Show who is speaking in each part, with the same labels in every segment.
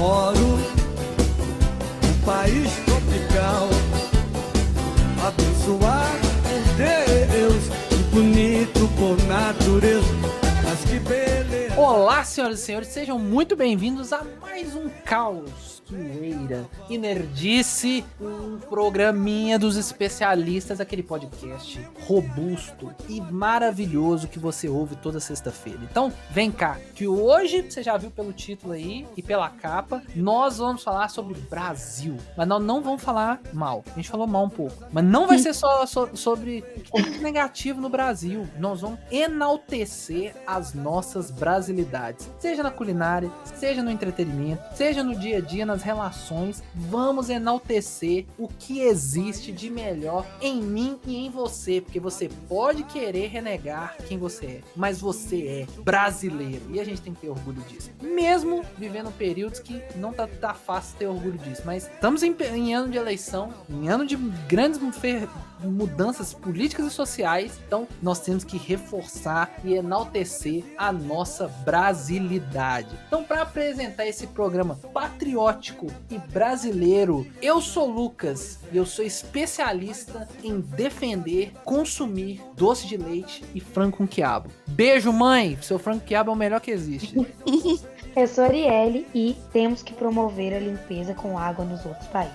Speaker 1: moro num país
Speaker 2: senhoras e senhores, sejam muito bem-vindos a mais um Caos zoeira e nerdice, um programinha dos especialistas, aquele podcast robusto e maravilhoso que você ouve toda sexta-feira. Então, vem cá, que hoje, você já viu pelo título aí e pela capa, nós vamos falar sobre Brasil. Mas nós não vamos falar mal. A gente falou mal um pouco. Mas não vai ser só so, sobre negativo no Brasil. Nós vamos enaltecer as nossas brasilidades. Seja na culinária, seja no entretenimento, seja no dia a dia, nas relações, vamos enaltecer o que existe de melhor em mim e em você, porque você pode querer renegar quem você é, mas você é brasileiro e a gente tem que ter orgulho disso. Mesmo vivendo períodos que não tá, tá fácil ter orgulho disso, mas estamos em, em ano de eleição, em ano de grandes mudanças políticas e sociais, então nós temos que reforçar e enaltecer a nossa Então, para apresentar esse programa patriótico e brasileiro, eu sou Lucas e eu sou especialista em defender, consumir doce de leite e frango com quiabo. Beijo, mãe! Seu frango com quiabo é o melhor que existe.
Speaker 3: Eu sou Arielle e temos que promover a limpeza com água nos outros países.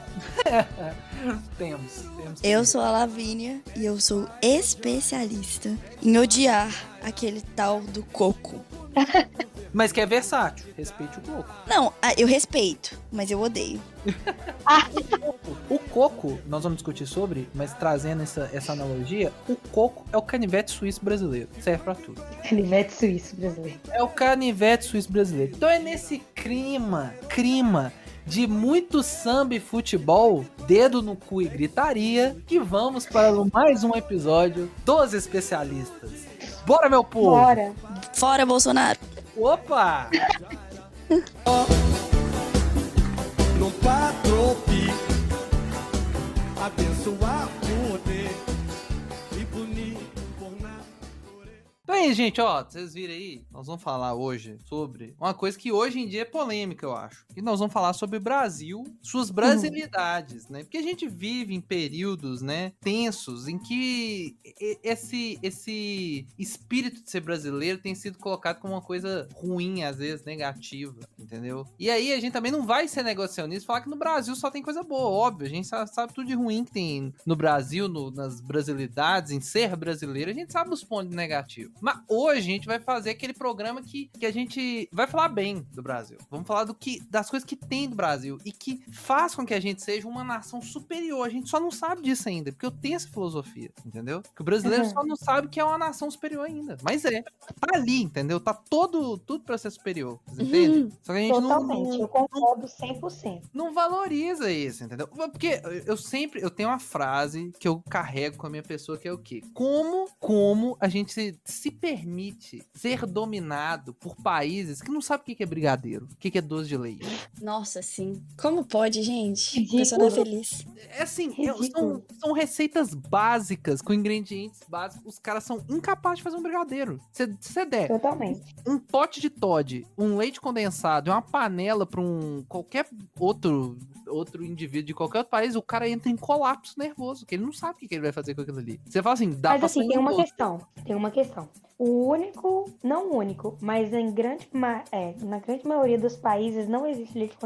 Speaker 2: temos, temos.
Speaker 4: Eu sou a Lavínia e eu sou especialista em odiar aquele tal do coco.
Speaker 2: Mas que é versátil. Respeite o coco.
Speaker 4: Não, eu respeito, mas eu odeio.
Speaker 2: o coco, nós vamos discutir sobre, mas trazendo essa, essa analogia, o coco é o canivete suíço brasileiro. Serve pra tudo.
Speaker 3: Canivete suíço brasileiro.
Speaker 2: É o canivete suíço brasileiro. Então é nesse clima, clima de muito samba e futebol, dedo no cu e gritaria, que vamos para mais um episódio dos especialistas. Bora, meu povo!
Speaker 3: Bora!
Speaker 4: Fora, Bolsonaro!
Speaker 2: Opa!
Speaker 1: no patropi, abençoar
Speaker 2: aí, gente, ó, vocês viram aí, nós vamos falar hoje sobre uma coisa que hoje em dia é polêmica, eu acho. E nós vamos falar sobre Brasil, suas brasilidades, né? Porque a gente vive em períodos, né, tensos em que esse esse espírito de ser brasileiro tem sido colocado como uma coisa ruim, às vezes negativa, entendeu? E aí a gente também não vai ser negacionista falar que no Brasil só tem coisa boa, óbvio. A gente sabe tudo de ruim que tem no Brasil, no, nas brasilidades, em ser brasileiro, a gente sabe os pontos negativos. Mas hoje a gente vai fazer aquele programa que, que a gente vai falar bem do Brasil. Vamos falar do que das coisas que tem do Brasil e que faz com que a gente seja uma nação superior. A gente só não sabe disso ainda, porque eu tenho essa filosofia, entendeu? Que o brasileiro uhum. só não sabe que é uma nação superior ainda. Mas é. Tá ali, entendeu? Tá todo tudo para ser superior. Entende? Uhum.
Speaker 3: Só que a gente Totalmente, não, não, eu concordo 100%.
Speaker 2: Não valoriza isso, entendeu? Porque eu sempre eu tenho uma frase que eu carrego com a minha pessoa que é o quê? Como como a gente se, se permite ser dominado por países que não sabem o que é brigadeiro, o que é doce de leite.
Speaker 4: Nossa, sim. Como pode, gente? Ridículo. Pessoa não é feliz.
Speaker 2: É assim, são, são, receitas básicas, com ingredientes básicos. Os caras são incapazes de fazer um brigadeiro. Você der
Speaker 3: Totalmente.
Speaker 2: um pote de Todd, um leite condensado e uma panela para um qualquer outro outro indivíduo de qualquer outro país, o cara entra em colapso nervoso, porque ele não sabe o que ele vai fazer com aquilo ali. Você fala assim, dá
Speaker 3: Mas
Speaker 2: pra
Speaker 3: assim, tem uma questão. Tem uma questão. O único, não único, mas em grande, é, na grande maioria dos países não existe leite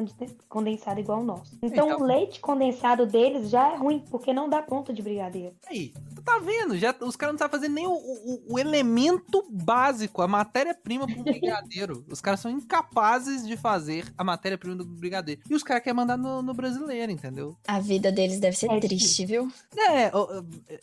Speaker 3: condensado igual o nosso. Então, então, o leite condensado deles já é ruim, porque não dá ponto de brigadeiro.
Speaker 2: Aí, tu tá vendo? Já, os caras não sabem fazer nem o, o, o elemento básico, a matéria-prima pro brigadeiro. os caras são incapazes de fazer a matéria-prima do brigadeiro. E os caras querem mandar no, no, brasileiro, entendeu?
Speaker 4: A vida deles deve ser é triste, viu?
Speaker 2: É,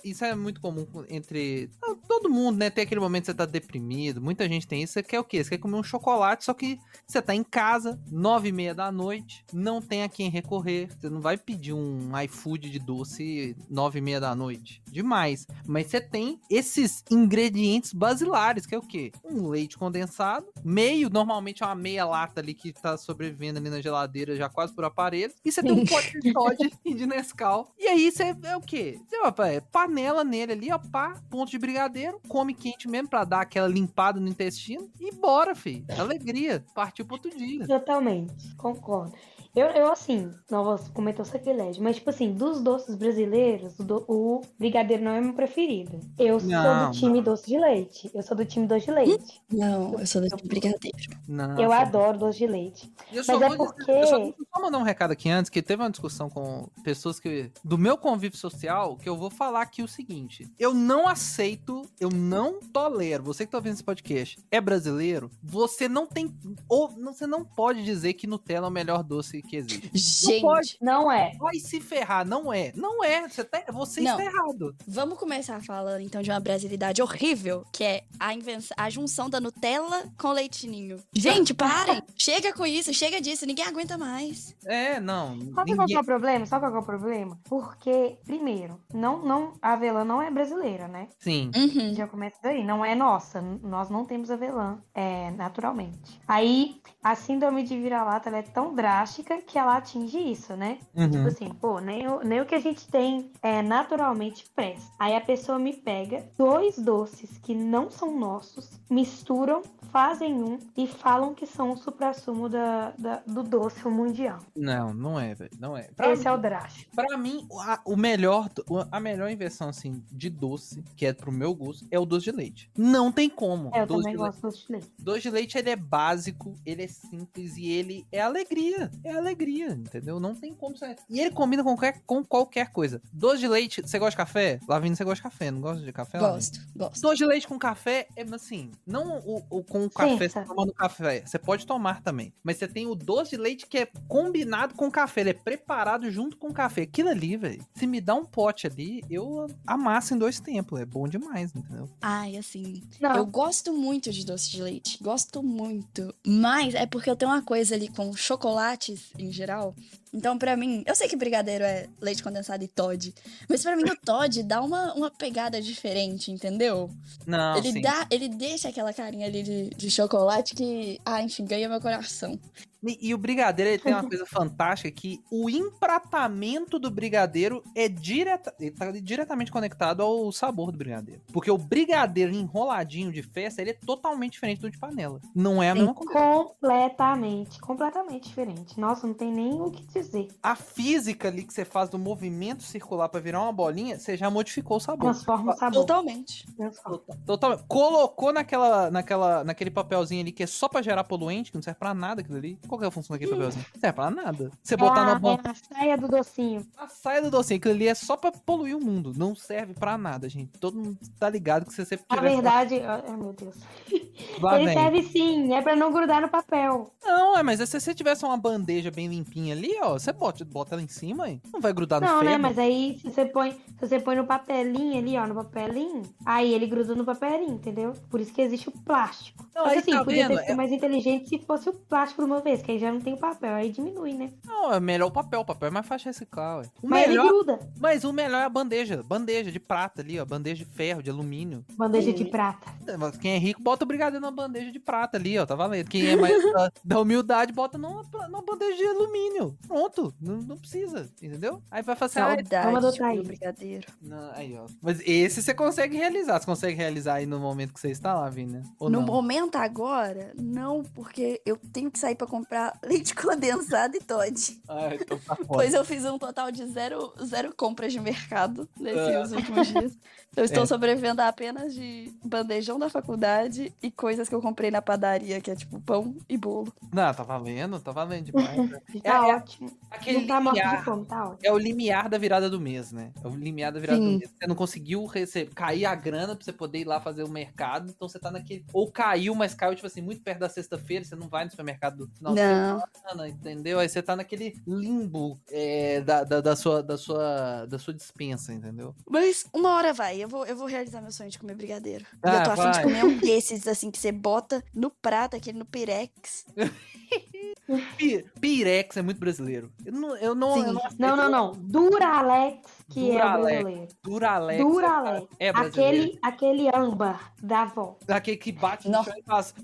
Speaker 2: isso é muito comum entre todo mundo, né? Tem aquele momento que você tá deprimido, muita gente tem isso, você quer o quê? Você quer comer um chocolate, só que você tá em casa, nove e meia da noite, não tem a quem recorrer, você não vai pedir um iFood de doce nove e meia da noite, demais, mas você tem esses ingredientes basilares, que é o quê? Um leite condensado, meio, normalmente é uma meia lata ali que tá sobrevivendo ali na geladeira já quase por aparelho, e você tem um pote de Todd e de Nescau, e aí você é o quê? Você, ó, é panela nele ali, ó, pá, ponto de brigadeiro, come quente mesmo pra dar aquela limpada no intestino e bora, fi. Alegria. Partiu pro outro dia.
Speaker 3: Totalmente, concordo. Eu, eu assim, não vou cometer o sacrilégio, mas, tipo assim, dos doces brasileiros, o, do- o brigadeiro não é meu preferido. Eu sou
Speaker 2: Não,
Speaker 3: do time doce de leite. Eu sou do time doce de leite.
Speaker 4: Não, eu sou do tipo brigadeiro.
Speaker 2: Não,
Speaker 3: eu adoro doce de leite.
Speaker 2: Eu só,
Speaker 3: Mas é
Speaker 2: vou
Speaker 3: porque-
Speaker 2: eu só, só mandar um recado aqui antes, que teve uma discussão com pessoas que do meu convívio social, que eu vou falar aqui o seguinte. Eu não aceito, eu não tolero, você que tá ouvindo esse podcast, é brasileiro, você não tem, ou você não pode dizer que Nutella é o melhor doce que existe.
Speaker 4: Gente,
Speaker 2: pode.
Speaker 3: Não é.
Speaker 2: Vai se ferrar, não é. Não é, você, tá, você
Speaker 4: Não.
Speaker 2: está errado.
Speaker 4: vamos começar falando então de uma brasilidade horrível, que é a, invenção, a junção da Nutella com leite ninho. Gente, parem! chega com isso, chega disso, ninguém aguenta mais.
Speaker 2: É, não.
Speaker 3: Sabe qual que
Speaker 2: ninguém-
Speaker 3: é o problema? Sabe qual que é o problema? Porque, primeiro, não, não, a avelã não é brasileira, né?
Speaker 2: Sim.
Speaker 4: Uhum.
Speaker 3: Já começa daí, não é nossa. Nós não temos avelã, é, naturalmente. Aí, a síndrome de vira-lata é tão drástica que ela atinge isso, né? Tipo
Speaker 2: Uhum.
Speaker 3: assim, pô, nem o, nem o que a gente tem é, naturalmente presta. Aí a pessoa me pega dois doces que não são nossos, misturam, fazem um e falam que são o supra-sumo da, da- do doce mundial.
Speaker 2: Não, não é, velho. Não é. Pra
Speaker 3: Esse é o drástico.
Speaker 2: Pra mim, a, o melhor, a melhor inversão, assim, de doce, que é pro meu gosto, é o doce de leite. Não tem como.
Speaker 3: É, eu
Speaker 2: doce,
Speaker 3: também
Speaker 2: de
Speaker 3: gosto de leite.
Speaker 2: leite. doce de leite, ele é básico, ele é simples e ele é alegria. É alegria, entendeu? Não tem como ser. E ele combina com qualquer, com qualquer coisa. Doce de leite, você gosta de café? Lavindo, você gosta de café, não gosta de café?
Speaker 4: Gosto, gosto.
Speaker 2: Doce de leite com café é assim, não o, o com o café,
Speaker 3: Sim,
Speaker 2: você tomando café, você pode tomar também, mas você tem o doce de leite que é combinado com café, ele é preparado junto com café. Aquilo ali, velho, se me dá um pote ali, eu amasso em dois tempos, é bom demais, entendeu?
Speaker 4: Ai, assim,
Speaker 3: Não,
Speaker 4: eu gosto muito de doce de leite, gosto muito. Mas é porque eu tenho uma coisa ali com chocolates em geral. Então, pra mim, eu sei que brigadeiro é leite condensado e Todd, mas pra mim o Todd dá uma, uma pegada diferente, entendeu?
Speaker 2: Não,
Speaker 4: ele
Speaker 2: sim.
Speaker 4: dá, ele deixa aquela carinha ali de, de chocolate que, ah, enfim, ganha meu coração.
Speaker 2: E, e o brigadeiro ele tem uma coisa fantástica que o empratamento do brigadeiro é direta, ele tá diretamente conectado ao sabor do brigadeiro. Porque o brigadeiro enroladinho de festa, ele é totalmente diferente do de panela. Não é a mesma coisa.
Speaker 3: completamente, completamente diferente. Nossa, não tem nem o que dizer.
Speaker 2: A física ali que você faz do movimento circular pra virar uma bolinha, você já modificou o sabor.
Speaker 3: Transforma o sabor.
Speaker 4: Totalmente.
Speaker 3: Transforma.
Speaker 2: Totalmente. Colocou naquela, naquela, naquele papelzinho ali que é só pra gerar poluente, que não serve pra nada aquilo ali. Qual que é a função daquele papelzinho? Não serve pra nada. Você botar
Speaker 3: é,
Speaker 2: na
Speaker 3: a,
Speaker 2: mão.
Speaker 3: é a saia do docinho.
Speaker 2: A saia do docinho, aquilo ali é só pra poluir o mundo. Não serve pra nada, gente. Todo mundo tá ligado que você
Speaker 3: Na
Speaker 2: tivesse-
Speaker 3: verdade, ai meu Deus.
Speaker 2: Lá
Speaker 3: Ele
Speaker 2: vem.
Speaker 3: serve sim, é pra não grudar no papel.
Speaker 2: Não, é, mas se você tivesse uma bandeja bem limpinha ali, ó, você bota, bota ela em cima, hein? não vai grudar no
Speaker 3: Não,
Speaker 2: ferro.
Speaker 3: né? Mas aí se você põe, se você põe no papelinho ali, ó, no papelinho, aí ele gruda no papelinho, entendeu? Por isso que existe o plástico.
Speaker 2: Não,
Speaker 3: Mas assim,
Speaker 2: tá
Speaker 3: podia
Speaker 2: vendo?
Speaker 3: ter sido
Speaker 2: É-
Speaker 3: mais inteligente se fosse o plástico de uma vez, que aí já não tem o papel, aí diminui, né?
Speaker 2: Não, é melhor o papel. O papel é mais fácil de reciclar, ué. O
Speaker 3: Mas
Speaker 2: melhor,
Speaker 3: ele gruda.
Speaker 2: mas o melhor é a bandeja. Bandeja de prata ali, ó. Bandeja de ferro, de alumínio.
Speaker 3: Bandeja de prata.
Speaker 2: Quem é rico, bota o brigadeiro numa bandeja de prata ali, ó. Tá valendo. Quem é mais da, da humildade, bota numa, numa bandeja de alumínio. Pronto. Não, não precisa, entendeu? Aí vai fazer. Ah,
Speaker 3: vamos adotar isso.
Speaker 4: brigadeiro.
Speaker 2: não, aí, ó. Mas esse você consegue realizar. Você consegue realizar aí no momento que você está lá, Vini? Ou
Speaker 4: no
Speaker 2: não?
Speaker 4: momento agora, não, porque eu tenho que sair pra comprar leite condensado e Todd.
Speaker 2: Ah, então tá foda.
Speaker 4: Pois eu fiz um total de zero, zero compras de mercado nesses
Speaker 2: Ah.
Speaker 4: últimos dias. Eu estou
Speaker 2: É.
Speaker 4: sobrevivendo apenas de bandejão da faculdade e coisas que eu comprei na padaria, que é tipo pão e bolo.
Speaker 2: Não, tá valendo, tá valendo demais. né?
Speaker 3: Tá
Speaker 2: É- é
Speaker 3: ótimo.
Speaker 2: Aquele
Speaker 3: não tá morto de
Speaker 2: limiar.
Speaker 3: fome, tá ótimo.
Speaker 2: É o limiar da virada do mês, né? É o limiar da virada
Speaker 4: Sim.
Speaker 2: do mês. Você não conseguiu receber, cair a grana pra você poder ir lá fazer o mercado, então você tá naquele. Ou caiu, mas caiu, tipo assim, muito perto da sexta-feira, você não vai no supermercado do final de
Speaker 4: Não.
Speaker 2: semana, entendeu? Aí você tá naquele limbo é, da, da, da sua, da, sua, da sua dispensa, entendeu?
Speaker 4: Mas uma hora vai, eu vou, eu vou realizar meu sonho de comer brigadeiro.
Speaker 2: Ah,
Speaker 4: eu tô afim de comer um desses, assim, que você bota no prato, aquele no pirex.
Speaker 2: Pi- Pirex é muito brasileiro. Eu não. Eu não,
Speaker 4: Sim.
Speaker 2: eu não,
Speaker 3: Não, não, não. Duralex que é o
Speaker 2: Duralex.
Speaker 3: brasileiro.
Speaker 2: Duralex.
Speaker 3: Duralex.
Speaker 2: É brasileiro.
Speaker 3: Aquele, aquele âmbar da avó.
Speaker 2: Aquele que bate no
Speaker 4: Nossa.
Speaker 2: chão e faz.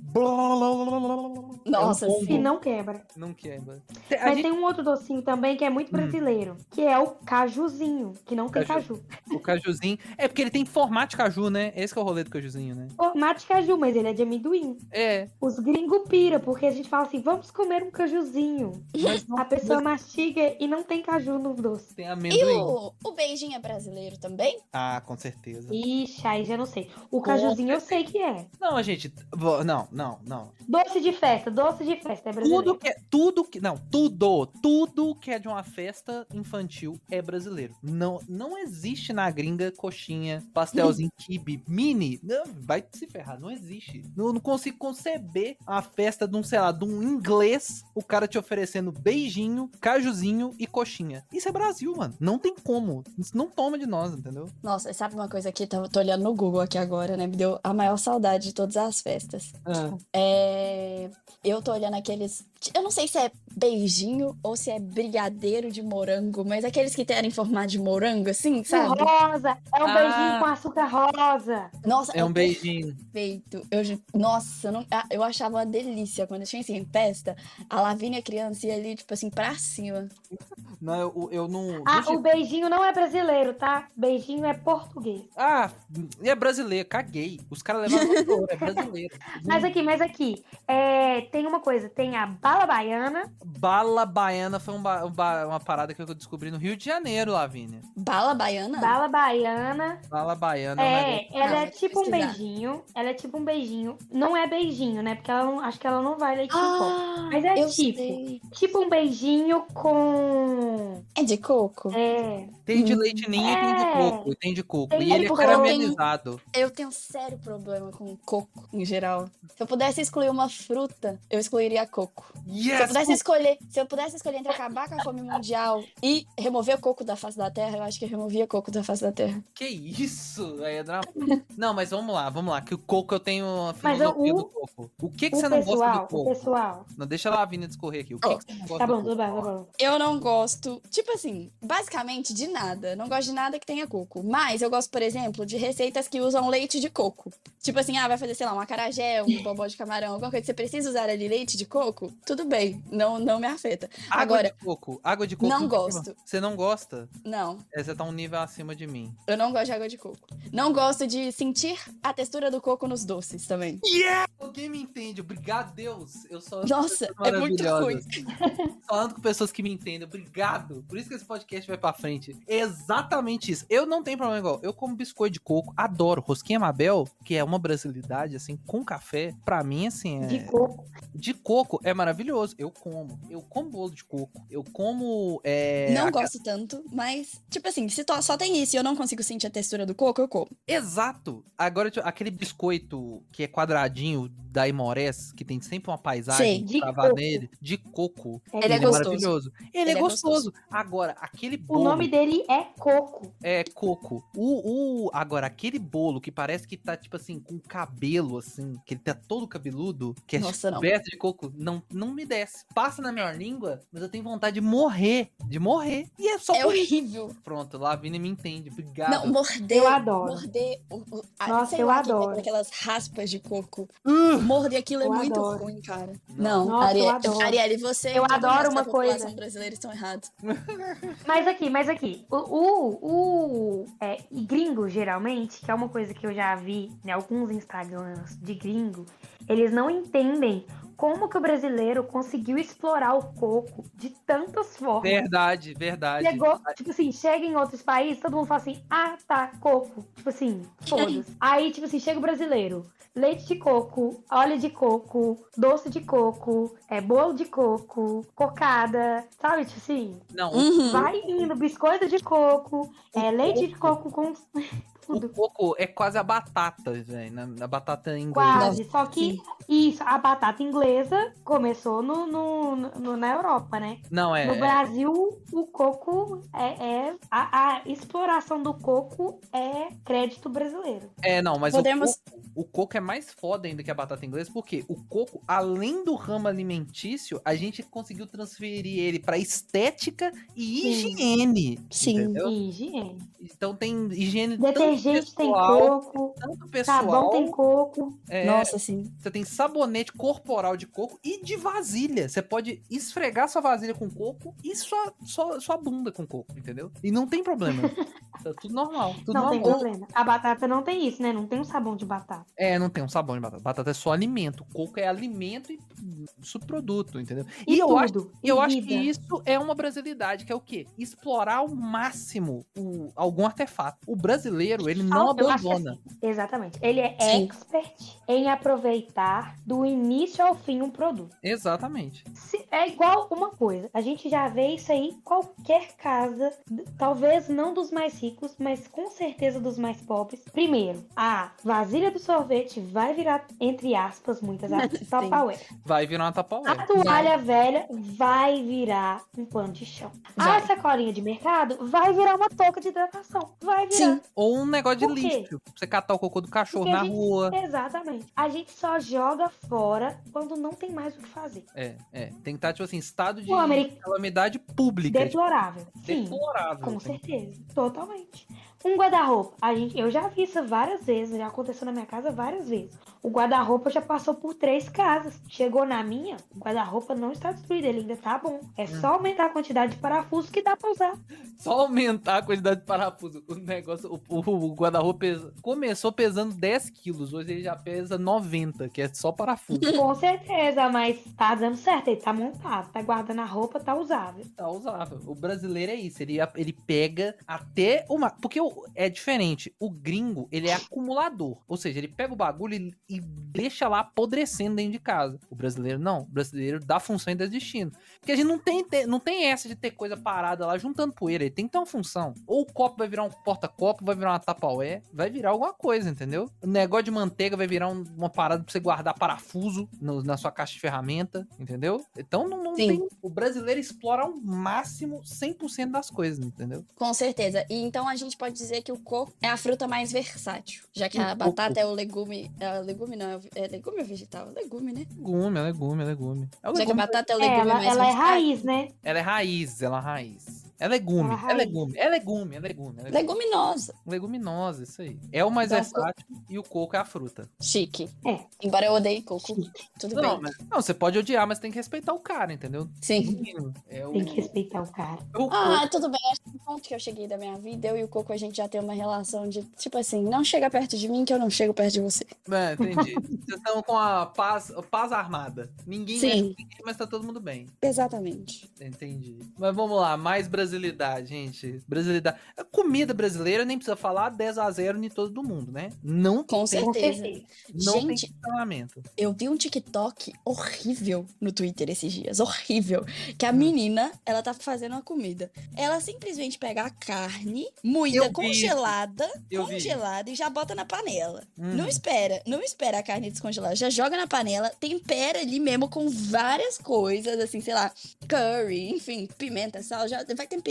Speaker 4: Nossa,
Speaker 2: É um
Speaker 3: E
Speaker 2: pombo.
Speaker 3: não quebra.
Speaker 2: Não quebra. A
Speaker 3: Mas
Speaker 2: gente-
Speaker 3: tem um outro docinho também que é muito
Speaker 2: Hum.
Speaker 3: brasileiro, que é o cajuzinho, que não tem
Speaker 2: Caju.
Speaker 3: caju.
Speaker 2: O cajuzinho. É porque ele tem formato de caju, né? Esse que é o rolê do cajuzinho, né?
Speaker 3: Formato de caju, mas ele é de amendoim.
Speaker 2: É.
Speaker 3: Os gringos pira, porque a gente fala assim, vamos comer um cajuzinho.
Speaker 2: Mas não
Speaker 3: A pessoa mastiga e não tem caju no doce.
Speaker 2: tem
Speaker 4: E
Speaker 2: amendoim.
Speaker 4: o, o beijinho é brasileiro também?
Speaker 2: Ah, com certeza.
Speaker 3: Ixi, aí já não sei. O cajuzinho eu sei que é.
Speaker 2: Não, gente. vo- Não, não, não.
Speaker 3: Doce de festa, doce de festa é brasileiro.
Speaker 2: Tudo que é. Tudo que. Não, tudo. Tudo que é de uma festa infantil é brasileiro. Não, não existe na gringa coxinha, pastelzinho, kibe, mini. Não, vai se ferrar. Não existe. Não, não consigo conceber a festa de um, sei lá, de um inglês, o cara te oferecendo beijinho, cajuzinho e coxinha. Isso é Brasil, mano. Não tem como. Não toma de nós, entendeu?
Speaker 4: Nossa, sabe uma coisa aqui? Tô, tô olhando no Google aqui agora, né? Me deu a maior saudade de todas as festas. É, eu tô olhando aqueles. Eu não sei se é beijinho ou se é brigadeiro de morango, mas aqueles que tem em formato de morango, assim, sabe?
Speaker 3: Rosa, é um
Speaker 2: Ah.
Speaker 3: beijinho com açúcar rosa.
Speaker 4: Nossa,
Speaker 2: É um beijinho.
Speaker 4: perfeito. Eu, nossa, eu, não- ah, eu achava uma delícia quando eu tinha assim em festa. A Lavínia criança ia ali, tipo assim, pra cima.
Speaker 2: Não, eu, eu não.
Speaker 3: Ah, o beijinho não é brasileiro, tá? Beijinho é português.
Speaker 2: Ah, e é brasileiro, caguei. Os caras flor, é brasileiro.
Speaker 3: Mas aqui, mas aqui, é, tem uma coisa, tem a bala baiana,
Speaker 2: Bala baiana foi um ba- um ba- uma parada que eu descobri no Rio de Janeiro, Lavínia.
Speaker 4: Bala baiana?
Speaker 3: bala baiana,
Speaker 2: Bala baiana é, um
Speaker 3: é, ela é tipo um beijinho, ela é tipo um beijinho, não é beijinho, né, porque ela não, acho que ela não vai leite em pó.
Speaker 4: Ah,
Speaker 3: Mas é tipo.
Speaker 4: sei.
Speaker 3: Tipo um beijinho com,
Speaker 4: É de coco?
Speaker 3: é,
Speaker 2: Tem de leite ninho e tem de
Speaker 3: É.
Speaker 2: coco. e Tem de coco.
Speaker 3: Tem
Speaker 2: e ele é
Speaker 4: porque eu tenho-
Speaker 2: caramelizado.
Speaker 4: Eu tenho sério problema com coco, em geral. Se eu pudesse excluir uma fruta, eu excluiria coco. Se eu
Speaker 2: Yes!
Speaker 4: pudesse escolher, se eu pudesse escolher entre acabar com a fome mundial e remover o coco da face da terra, eu acho que eu removia coco da face da terra.
Speaker 2: Que isso? Aí é drama. Não, mas vamos lá, vamos lá. Que o coco eu tenho
Speaker 3: Mas
Speaker 2: filosofia
Speaker 3: o-
Speaker 2: do coco. O que, que
Speaker 3: o
Speaker 2: você não gosta
Speaker 3: pessoal,
Speaker 2: do
Speaker 3: o
Speaker 2: coco?
Speaker 3: pessoal.
Speaker 2: Não, deixa a Lavínia discorrer aqui. O que,
Speaker 4: Oh,
Speaker 2: que você não gosta
Speaker 3: Tá
Speaker 2: do
Speaker 3: bom,
Speaker 2: coco?
Speaker 3: tudo bem, tá bom.
Speaker 4: Eu não gosto, tipo assim, basicamente de nada. Não gosto de nada que tenha coco. Mas eu gosto, por exemplo, de receitas que usam leite de coco. Tipo assim, ah, vai fazer, sei lá, um acarajé, um bobó de camarão, alguma coisa que você precisa usar ali leite de coco, tudo bem, não, não me afeta.
Speaker 2: Água
Speaker 4: Agora,
Speaker 2: de coco. Água de coco.
Speaker 4: não gosto.
Speaker 2: Você não gosta?
Speaker 4: não,
Speaker 2: É, Você tá um nível acima de mim.
Speaker 4: eu não gosto de água de coco. Não gosto de sentir a textura do coco nos doces também.
Speaker 2: Yeah! Alguém me entende. Obrigado, Deus. Eu só
Speaker 4: Nossa, é muito
Speaker 2: maravilhosas. Só ando com pessoas que me entendem. Obrigado. Por isso que esse podcast vai pra frente. É exatamente isso. Eu não tenho problema igual. Eu como biscoito de coco, adoro. Rosquinha Mabel, que é uma brasilidade, assim, com café. Pra mim, assim, é...
Speaker 3: De coco.
Speaker 2: de coco é maravilhoso. Eu como. Eu como bolo de coco. Eu como... É...
Speaker 4: não
Speaker 2: a-
Speaker 4: gosto tanto, mas, tipo assim, se to- só tem isso e eu não consigo sentir a textura do coco, eu como.
Speaker 2: Exato. Agora, tipo, aquele biscoito que é quadradinho da Imores, que tem sempre uma paisagem
Speaker 4: Sei.
Speaker 3: De
Speaker 2: travada
Speaker 3: coco.
Speaker 2: nele, de coco.
Speaker 3: É
Speaker 4: Ele é
Speaker 2: é
Speaker 4: gostoso.
Speaker 2: maravilhoso. Ele, é,
Speaker 4: Ele é
Speaker 2: gostoso. Agora, aquele
Speaker 3: O
Speaker 2: bolo
Speaker 3: nome dele é coco.
Speaker 2: é coco. O, o, agora, aquele bolo que parece que tá, tipo assim, com cabelo, assim, que ele tá todo cabeludo, que é
Speaker 4: Nossa,
Speaker 2: coberto de coco, não, não me desce. Passa na minha língua, mas eu tenho vontade de morrer. De morrer. E é só
Speaker 4: É
Speaker 2: por isso.
Speaker 4: horrível.
Speaker 2: Pronto, Lavini me entende. Obrigado.
Speaker 4: Não, morder.
Speaker 3: Eu adoro.
Speaker 4: Morder. A-
Speaker 3: Nossa, eu
Speaker 4: que-
Speaker 3: adoro.
Speaker 4: Aquelas raspas de coco.
Speaker 2: Uh!
Speaker 4: Morder aquilo é muito
Speaker 3: adoro.
Speaker 4: ruim, cara.
Speaker 2: Não.
Speaker 4: Não,
Speaker 3: Nossa,
Speaker 4: Ariel,
Speaker 3: adoro.
Speaker 4: Arielle, você
Speaker 3: Eu
Speaker 4: o
Speaker 3: adoro uma
Speaker 4: população
Speaker 3: coisa.
Speaker 4: brasileira estão errados.
Speaker 3: Mas aqui, mas aqui, o, o, o é, e gringo, geralmente, que é uma coisa que eu já vi em alguns Instagrams de gringo, eles não entendem como que o brasileiro conseguiu explorar o coco de tantas formas.
Speaker 2: Verdade, verdade.
Speaker 3: Chegou, tipo assim, chega em outros países, todo mundo fala assim, ah, tá, coco. Tipo assim, foda-se. Aí, tipo assim, chega o brasileiro, leite de coco, óleo de coco, doce de coco, é, bolo de coco, cocada, sabe? Tipo assim,
Speaker 2: Não,
Speaker 4: Uhum.
Speaker 3: vai indo, biscoito de coco, é, leite de coco com
Speaker 2: o
Speaker 3: tudo.
Speaker 2: coco é quase a batata, velho. Na, na batata inglesa.
Speaker 3: Quase. Só que isso, a batata inglesa começou no, no- no- na Europa, né?
Speaker 2: Não, é.
Speaker 3: No
Speaker 2: é-
Speaker 3: Brasil o coco é, é- a, a exploração do coco é crédito brasileiro.
Speaker 2: É, não, mas
Speaker 4: Podemos-
Speaker 2: o, coco, o coco é mais foda ainda que a batata inglesa, porque o coco, além do ramo alimentício, a gente conseguiu transferir ele pra estética e
Speaker 3: Sim.
Speaker 2: higiene.
Speaker 4: Sim.
Speaker 2: Entendeu?
Speaker 3: E higiene.
Speaker 2: Então tem higiene
Speaker 3: Detergente tem
Speaker 2: pessoal,
Speaker 3: coco,
Speaker 2: tanto pessoal.
Speaker 3: sabão tem coco.
Speaker 2: é,
Speaker 4: Nossa, sim.
Speaker 2: Você tem sabonete corporal de coco e de vasilha. Você pode esfregar sua vasilha com coco e sua, sua, sua bunda com coco, entendeu? E não tem problema. tá tudo normal. Tudo
Speaker 3: não tem
Speaker 2: normal.
Speaker 3: problema. A batata não tem isso, né? Não tem um sabão de batata.
Speaker 2: É, não tem um sabão de batata. Batata é só alimento. Coco é alimento e subproduto, entendeu?
Speaker 3: E,
Speaker 2: eu
Speaker 3: tudo.
Speaker 2: acho,
Speaker 3: e
Speaker 2: eu acho que isso é uma brasilidade, que é o quê? Explorar ao máximo o- algum artefato. O brasileiro, ele não
Speaker 3: Ah, eu
Speaker 2: abandona.
Speaker 3: assim, exatamente. Ele é
Speaker 4: Sim.
Speaker 3: expert em aproveitar do início ao fim um produto.
Speaker 2: Exatamente.
Speaker 3: Se- é igual uma coisa. A gente já vê isso aí em qualquer casa, talvez não dos mais ricos, mas com certeza dos mais pobres. Primeiro, a vasilha do sorvete vai virar, entre aspas, muitas aspas. Tupperware.
Speaker 2: Vai virar uma tapaué.
Speaker 3: A toalha velha vai virar um pano de chão. A
Speaker 4: Vai.
Speaker 3: sacolinha de mercado vai virar uma touca de hidratação. Vai virar.
Speaker 4: Sim.
Speaker 2: Ou um negócio de lixo. Pra você catar o cocô do cachorro
Speaker 3: Porque a
Speaker 2: na
Speaker 3: gente-
Speaker 2: rua.
Speaker 3: Exatamente. A gente só joga fora quando não tem mais o que fazer.
Speaker 2: É, é. Tem que estar, tipo assim, estado de calamidade pública. tipo,
Speaker 3: deplorável. Sim.
Speaker 2: deplorável.
Speaker 3: Com
Speaker 2: Tem-
Speaker 3: certeza, totalmente. much. Um guarda-roupa, eu já vi isso várias vezes, já aconteceu na minha casa várias vezes. O guarda-roupa já passou por três casas. Chegou na minha, o guarda-roupa não está destruído, ele ainda tá bom. É só aumentar a quantidade de parafusos que dá pra usar.
Speaker 2: Só aumentar a quantidade de parafuso. O negócio, o, o- o guarda-roupa pesa- começou pesando 10 quilos, hoje ele já pesa 90, que é só parafuso.
Speaker 3: Com certeza, mas tá dando certo, ele tá montado, tá guardando a roupa, tá usável.
Speaker 2: tá usável. O brasileiro é isso, ele, ele pega até uma. Porque o- é diferente. O gringo, ele é acumulador. Ou seja, ele pega o bagulho e, e deixa lá apodrecendo dentro de casa. O brasileiro não. O brasileiro dá função e dá destino. Porque a gente não tem, te- não tem essa de ter coisa parada lá juntando poeira. Ele tem que ter uma função. Ou o copo vai virar um porta-copo, vai virar uma tapaué, vai virar alguma coisa, entendeu? O negócio de manteiga vai virar um- uma parada pra você guardar parafuso no- na sua caixa de ferramenta, entendeu? Então não, não tem. O brasileiro explora ao máximo 100% das coisas, entendeu?
Speaker 4: Com certeza. E então a gente pode dizer que o coco é a fruta mais versátil. Já que a batata é o legume. É o legume não, é é legume ou vegetal? É legume, né?
Speaker 2: Legume, é legume, é legume. É o
Speaker 4: Já que a
Speaker 2: legume.
Speaker 4: batata é o
Speaker 3: É,
Speaker 4: legume
Speaker 3: ela,
Speaker 4: mais
Speaker 3: ela é
Speaker 4: versátil.
Speaker 3: raiz, né?
Speaker 2: Ela é raiz, ela é raiz. É legume,
Speaker 3: Ela é
Speaker 2: legume, é legume, é legume. É legume.
Speaker 4: Leguminosa.
Speaker 2: Leguminosa, isso aí. É o mais
Speaker 4: Então,
Speaker 2: versátil e o coco é a fruta.
Speaker 4: Chique.
Speaker 3: É.
Speaker 4: Embora eu odeie coco. Tudo
Speaker 2: Não,
Speaker 4: bem.
Speaker 2: mas- não, você pode odiar, mas tem que respeitar o cara, entendeu?
Speaker 4: Sim.
Speaker 2: É o,
Speaker 3: Tem que respeitar o cara.
Speaker 2: o
Speaker 4: Ah, tudo bem. Acho que no ponto que eu cheguei da minha vida, eu e o Coco, a gente já tem uma relação de, tipo assim, não chega perto de mim que eu não chego perto de você.
Speaker 2: É, entendi. Vocês estão com a paz, paz armada. Ninguém
Speaker 4: Sim.
Speaker 2: mexe ninguém, mas tá todo mundo bem.
Speaker 4: Exatamente.
Speaker 2: Entendi. Mas vamos lá, mais brasilidade, gente. Brasilidade. A comida brasileira nem precisa falar 10 a 0 em todo do mundo, né? Não,
Speaker 4: Com
Speaker 3: Com
Speaker 4: certeza.
Speaker 2: não tem
Speaker 4: Gente,
Speaker 2: questionamento.
Speaker 4: eu vi um TikTok horrível no Twitter esses dias. Horrível. Que a menina, ela tá fazendo uma comida. Ela simplesmente pega a carne moída, congelada,
Speaker 2: vi.
Speaker 4: congelada e já bota na panela.
Speaker 2: Uhum.
Speaker 4: Não espera, não espera a carne descongelar. Já joga na panela, tempera ali mesmo com várias coisas, assim, sei lá, curry, enfim, pimenta, sal, já vai temperando.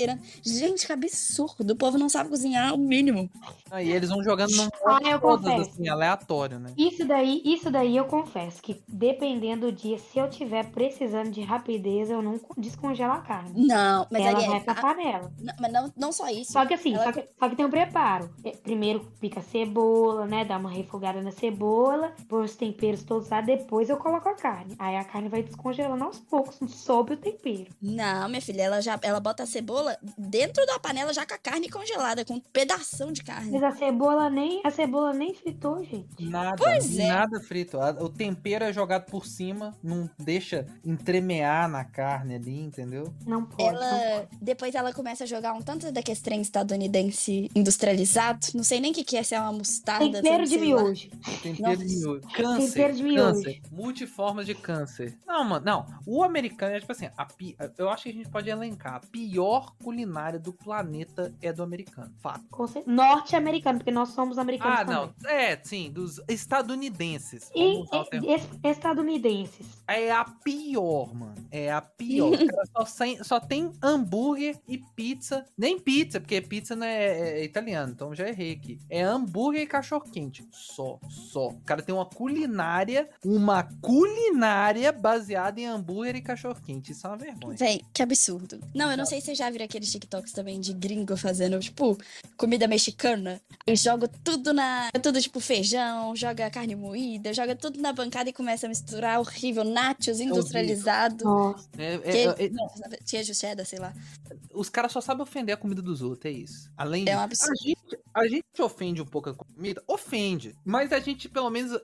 Speaker 4: Gente, que absurdo. O povo não sabe cozinhar o mínimo.
Speaker 2: Aí eles vão jogando num
Speaker 3: Ah,
Speaker 2: todas, assim, aleatório, né?
Speaker 3: Isso daí, isso daí eu confesso que dependendo do dia, se eu tiver precisando de rapidez, eu não descongelo a carne.
Speaker 4: Não, mas
Speaker 3: ela
Speaker 4: ali
Speaker 3: vai
Speaker 4: é.
Speaker 3: pra panela.
Speaker 4: Não, mas não, não só isso.
Speaker 3: Só que assim,
Speaker 4: Ela-
Speaker 3: só, que, só que tem um preparo. É, Primeiro pica a cebola, né? Dá uma refogada na cebola, põe os temperos todos lá, depois eu coloco a carne. Aí a carne vai descongelando aos poucos, sob o tempero.
Speaker 4: Não, minha filha, ela já ela bota a cebola dentro da panela já com a carne congelada, com um pedação de carne.
Speaker 3: Mas a cebola nem, a cebola nem fritou, gente.
Speaker 2: Nada,
Speaker 4: Pois é.
Speaker 2: nada frito. A- O tempero é jogado por cima, não deixa entremear na carne ali, entendeu?
Speaker 3: Não pode. não
Speaker 4: Ela depois ela começa a jogar um tanto daquele trem estadunidense industrializado. Não sei nem o que, que é, se é uma mostarda.
Speaker 3: Tempero de miojo.
Speaker 2: Tempero de miojo. Câncer.
Speaker 3: Tempero de miojo.
Speaker 2: Câncer. Multiformas de câncer. Não, mano, não. O americano é tipo assim, a pi- eu acho que a gente pode elencar. A pior culinária do planeta é do americano. Fato.
Speaker 3: Norte-americano, porque nós somos americanos
Speaker 2: Ah,
Speaker 3: também.
Speaker 2: não. É, sim, dos estadunidenses.
Speaker 3: E, e- es- estadunidenses.
Speaker 2: É a pior, mano. É a pior. Só, sem- só tem hambúrguer e pizza. Nem pizza, porque pizza não é, é italiano, então já errei aqui. É hambúrguer e cachorro quente. Só, só. O cara tem uma culinária, uma culinária baseada em hambúrguer e cachorro quente. Isso é uma vergonha.
Speaker 4: Véi, que absurdo. Não, eu não sei se você já viram aqueles TikToks também de gringo fazendo, tipo, comida mexicana. E joga tudo na. Tudo tipo feijão, joga carne moída, joga tudo na bancada e começa a misturar horrível. Nachos industrializado.
Speaker 3: Nossa.
Speaker 2: É- é-
Speaker 4: Que-
Speaker 2: é- não,
Speaker 4: Queijo cheddar, sei lá.
Speaker 2: os caras só sabem ofender a comida dos outros, é isso. Além
Speaker 4: É um
Speaker 2: de-
Speaker 4: absurdo.
Speaker 2: A gente, a gente ofende um pouco a comida? Ofende. Mas a gente, pelo menos,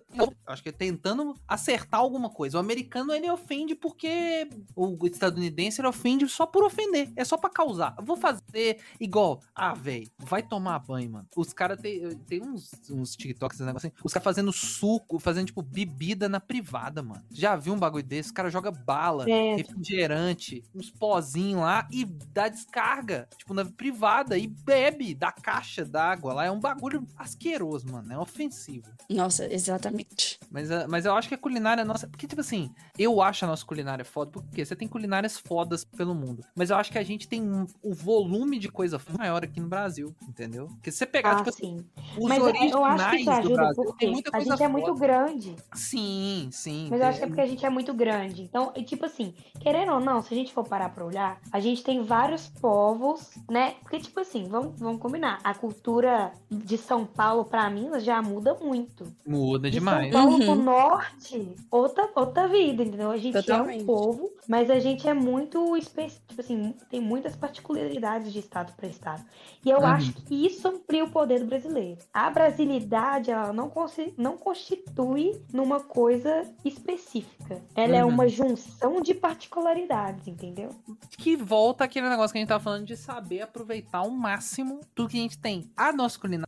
Speaker 2: acho que é tentando acertar alguma coisa. O americano, ele ofende porque o estadunidense, ele ofende só por ofender. É só pra causar. Eu vou fazer igual. Ah, velho, vai tomar banho, mano. Os caras tem, tem uns, uns TikToks, esse negócio assim. Os caras fazendo suco, fazendo, tipo, bebida na privada, mano. Já viu um bagulho desse? Os caras jogam bala,
Speaker 3: É.
Speaker 2: refrigerante, uns pozinhos lá e dá descarga, tipo, na privada e bebe da caixa d'água lá. É um bagulho asqueroso, mano. É ofensivo.
Speaker 4: Nossa, exatamente.
Speaker 2: Mas, ah, mas eu acho que a culinária nossa. Porque, tipo assim, eu acho a nossa culinária foda, porque você tem culinárias fodas pelo mundo. Mas eu acho que a gente tem um, o volume de coisa maior aqui no Brasil, entendeu? Porque se você pegar,
Speaker 3: Ah,
Speaker 2: tipo assim,
Speaker 3: sim.
Speaker 2: os
Speaker 3: Mas
Speaker 2: originais
Speaker 3: eu acho que isso
Speaker 2: do
Speaker 3: ajuda
Speaker 2: Brasil,
Speaker 3: porque
Speaker 2: tem muita
Speaker 3: a gente é muito
Speaker 2: foda.
Speaker 3: grande.
Speaker 2: Sim, sim.
Speaker 3: Mas eu acho que é porque a gente é muito grande. Então, e tipo assim, querendo ou não, se a gente for parar pra olhar, a gente tem vários povos, né? Porque, tipo assim, vamos, vamos combinar. A cultura de São Paulo pra Minas já muda muito.
Speaker 2: Muda
Speaker 3: De
Speaker 2: demais.
Speaker 3: São Paulo
Speaker 4: Uhum.
Speaker 3: norte, outra, outra vida, entendeu? A gente
Speaker 4: Totalmente.
Speaker 3: é um povo, mas a gente é muito específico, tipo assim, tem muitas particularidades de estado para estado. E eu
Speaker 2: Uhum.
Speaker 3: acho que isso amplia o poder do brasileiro. A brasilidade, ela não, não constitui numa coisa específica. Ela é
Speaker 2: Uhum.
Speaker 3: uma junção de particularidades, entendeu?
Speaker 2: que volta aquele negócio que a gente tava falando de saber aproveitar ao máximo tudo que a gente tem. A nossa culinária,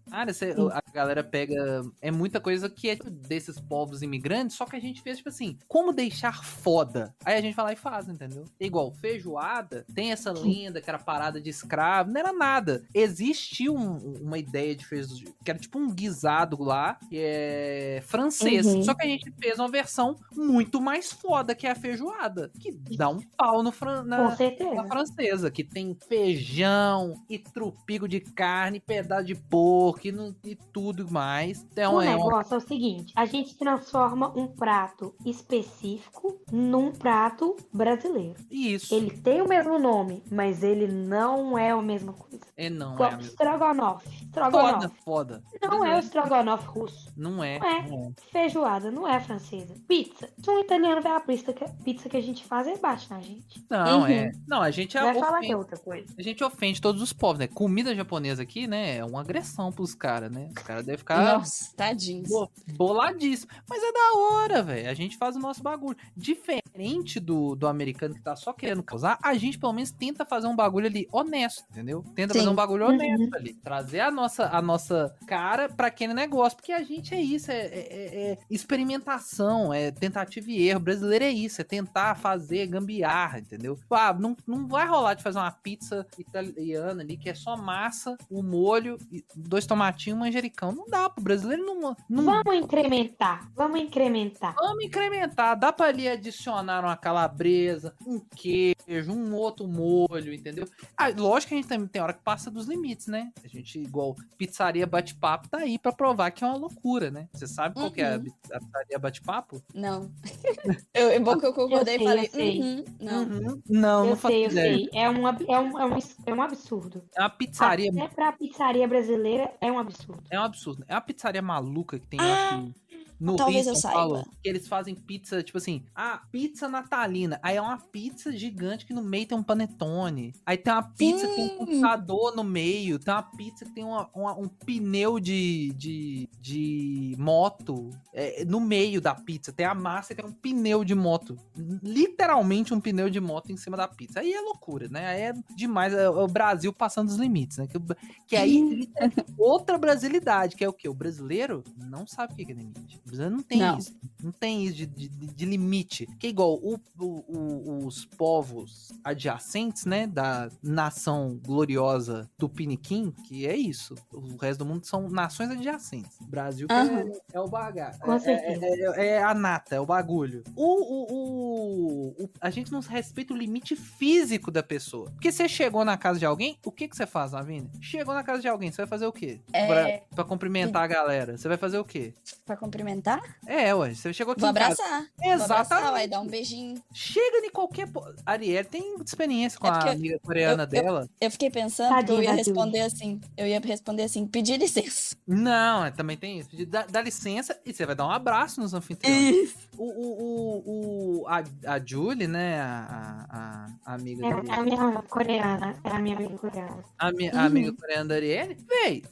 Speaker 2: a galera pega. É muita coisa que é tipo, desses povos imigrantes, só que a gente fez, tipo assim, como deixar foda. Aí a gente vai lá e faz, entendeu? Igual, feijoada, tem essa lenda que era parada de escravo, não era nada. Existiu um- uma ideia de feijoada, que era tipo um guisado lá, que é francês.
Speaker 3: Uhum.
Speaker 2: Só que a gente fez uma versão muito mais foda, que é a feijoada, que dá um pau no fran... na, na francesa, que tem feijão e trupigo de carne, pedaço de porco e, no- e tudo mais. Então
Speaker 3: O
Speaker 2: é uma...
Speaker 3: negócio é o seguinte: a gente transforma um prato específico num prato brasileiro.
Speaker 2: Isso.
Speaker 3: Ele tem o mesmo nome, mas ele não é a mesma coisa.
Speaker 2: É não, é
Speaker 3: Igual
Speaker 2: a mesma.
Speaker 3: Estrogonofe.
Speaker 2: Foda, foda.
Speaker 3: Não é o estrogonofe russo.
Speaker 2: Não é.
Speaker 3: Não é.
Speaker 2: não é.
Speaker 3: Feijoada não é francesa. Pizza. Se um italiano ver a pizza que, pizza que a gente faz, ele bate na gente.
Speaker 2: Não,
Speaker 4: Uhum.
Speaker 2: é. Não, a gente é
Speaker 3: Vai falar que
Speaker 2: ofende,
Speaker 3: é outra coisa.
Speaker 2: a gente ofende todos os povos, né? Comida japonesa aqui, né? É uma agressão pros caras, né? Os caras devem ficar
Speaker 4: Nossa, tadinhos.
Speaker 2: bo- boladíssimos. Mas é da hora, velho. A gente faz o nosso bagulho. Diferente do, do americano que tá só querendo causar, a gente pelo menos tenta fazer um bagulho ali honesto, entendeu? Tenta
Speaker 4: Sim.
Speaker 2: fazer um bagulho
Speaker 3: Uhum.
Speaker 2: honesto ali. Trazer a nossa, a nossa cara pra aquele negócio. Porque a gente é isso, é, é- é- é experimentação, é tentativa e erro. O brasileiro é isso, é tentar fazer gambiarra, entendeu? Ah, não, não vai rolar de fazer uma pizza italiana ali, que é só massa, o molho, e dois tomatinhos e um manjericão. Não dá pro brasileiro não, não
Speaker 3: Vamos incrementar. Vamos incrementar.
Speaker 2: Vamos incrementar. Dá pra ali adicionar uma calabresa, um queijo, um outro molho, entendeu? Ah, lógico que a gente tem, tem hora que passa dos limites, né? A gente, igual pizzaria bate-papo, tá aí pra provar que é uma loucura, né? Você sabe qual que é a,
Speaker 4: Uhum.
Speaker 2: pizzaria bate-papo?
Speaker 4: Não. eu, eu, bom que eu concordei
Speaker 3: Eu
Speaker 4: e
Speaker 3: sei,
Speaker 4: falei,
Speaker 3: eu sei.
Speaker 4: uhum, não.
Speaker 2: Uhum. Não,
Speaker 3: eu
Speaker 2: não faço
Speaker 3: sei, eu
Speaker 2: ideia.
Speaker 3: sei. É um, é, um, é, um, é um absurdo.
Speaker 2: É uma pizzaria,
Speaker 3: Até pra pizzaria brasileira é um absurdo.
Speaker 2: é um absurdo. É uma pizzaria maluca que tem,
Speaker 4: Ah,
Speaker 2: acho que no
Speaker 4: Talvez
Speaker 2: Rio,
Speaker 4: eu
Speaker 2: São Paulo,
Speaker 4: saiba.
Speaker 2: que eles fazem pizza, tipo assim, ah, pizza natalina. Aí é uma pizza gigante que no meio tem um panetone. Aí tem uma pizza que tem um
Speaker 4: Sim.
Speaker 2: computador no meio. Tem uma pizza que tem uma- uma- um pneu de, de, de moto é, no meio da pizza. Tem a massa e tem um pneu de moto. Literalmente um pneu de moto em cima da pizza. Aí é loucura, né? Aí é demais. É o Brasil passando os limites, né? Que, que aí é outra brasilidade, que é o quê? O brasileiro não sabe o que é limite. Não tem
Speaker 4: Não.
Speaker 2: isso. Não tem isso de, de, de limite. Que é igual o- o- os povos adjacentes, né? Da nação gloriosa do Piniquim, que é isso. O resto do mundo são nações adjacentes. Brasil
Speaker 4: Aham.
Speaker 2: é, é o.
Speaker 3: Com
Speaker 2: É-
Speaker 3: certeza.
Speaker 2: é, é- é a nata, é o bagulho. O, o- a gente não respeita o limite físico da pessoa. Porque você chegou na casa de alguém, o que, que você faz, Lavínia? Chegou na casa de alguém, você vai fazer o quê?
Speaker 4: É.
Speaker 2: Pra, pra cumprimentar a galera. Você vai fazer o quê?
Speaker 4: Pra cumprimentar?
Speaker 2: É, ué, você chegou aqui
Speaker 4: Vou abraçar. Vou abraçar,
Speaker 2: Exatamente.
Speaker 4: vai dar um beijinho.
Speaker 2: Chega em qualquer. Ariel tem experiência com
Speaker 4: É
Speaker 2: a amiga coreana
Speaker 4: eu-
Speaker 2: dela.
Speaker 4: Eu fiquei pensando que eu
Speaker 3: Tadinha
Speaker 4: ia responder assim. Eu ia responder assim, pedir licença.
Speaker 2: Não, é, também tem isso. Dá, dá licença e você vai dar um abraço nos anfitriões.
Speaker 4: Isso.
Speaker 2: O, o, o, o- a, a Julie, né? A, a, a amiga
Speaker 3: É,
Speaker 2: dele.
Speaker 3: é a minha coreana. É a minha amiga coreana.
Speaker 2: A, mi- a
Speaker 4: Uhum.
Speaker 2: amiga coreana da Arielle, véi,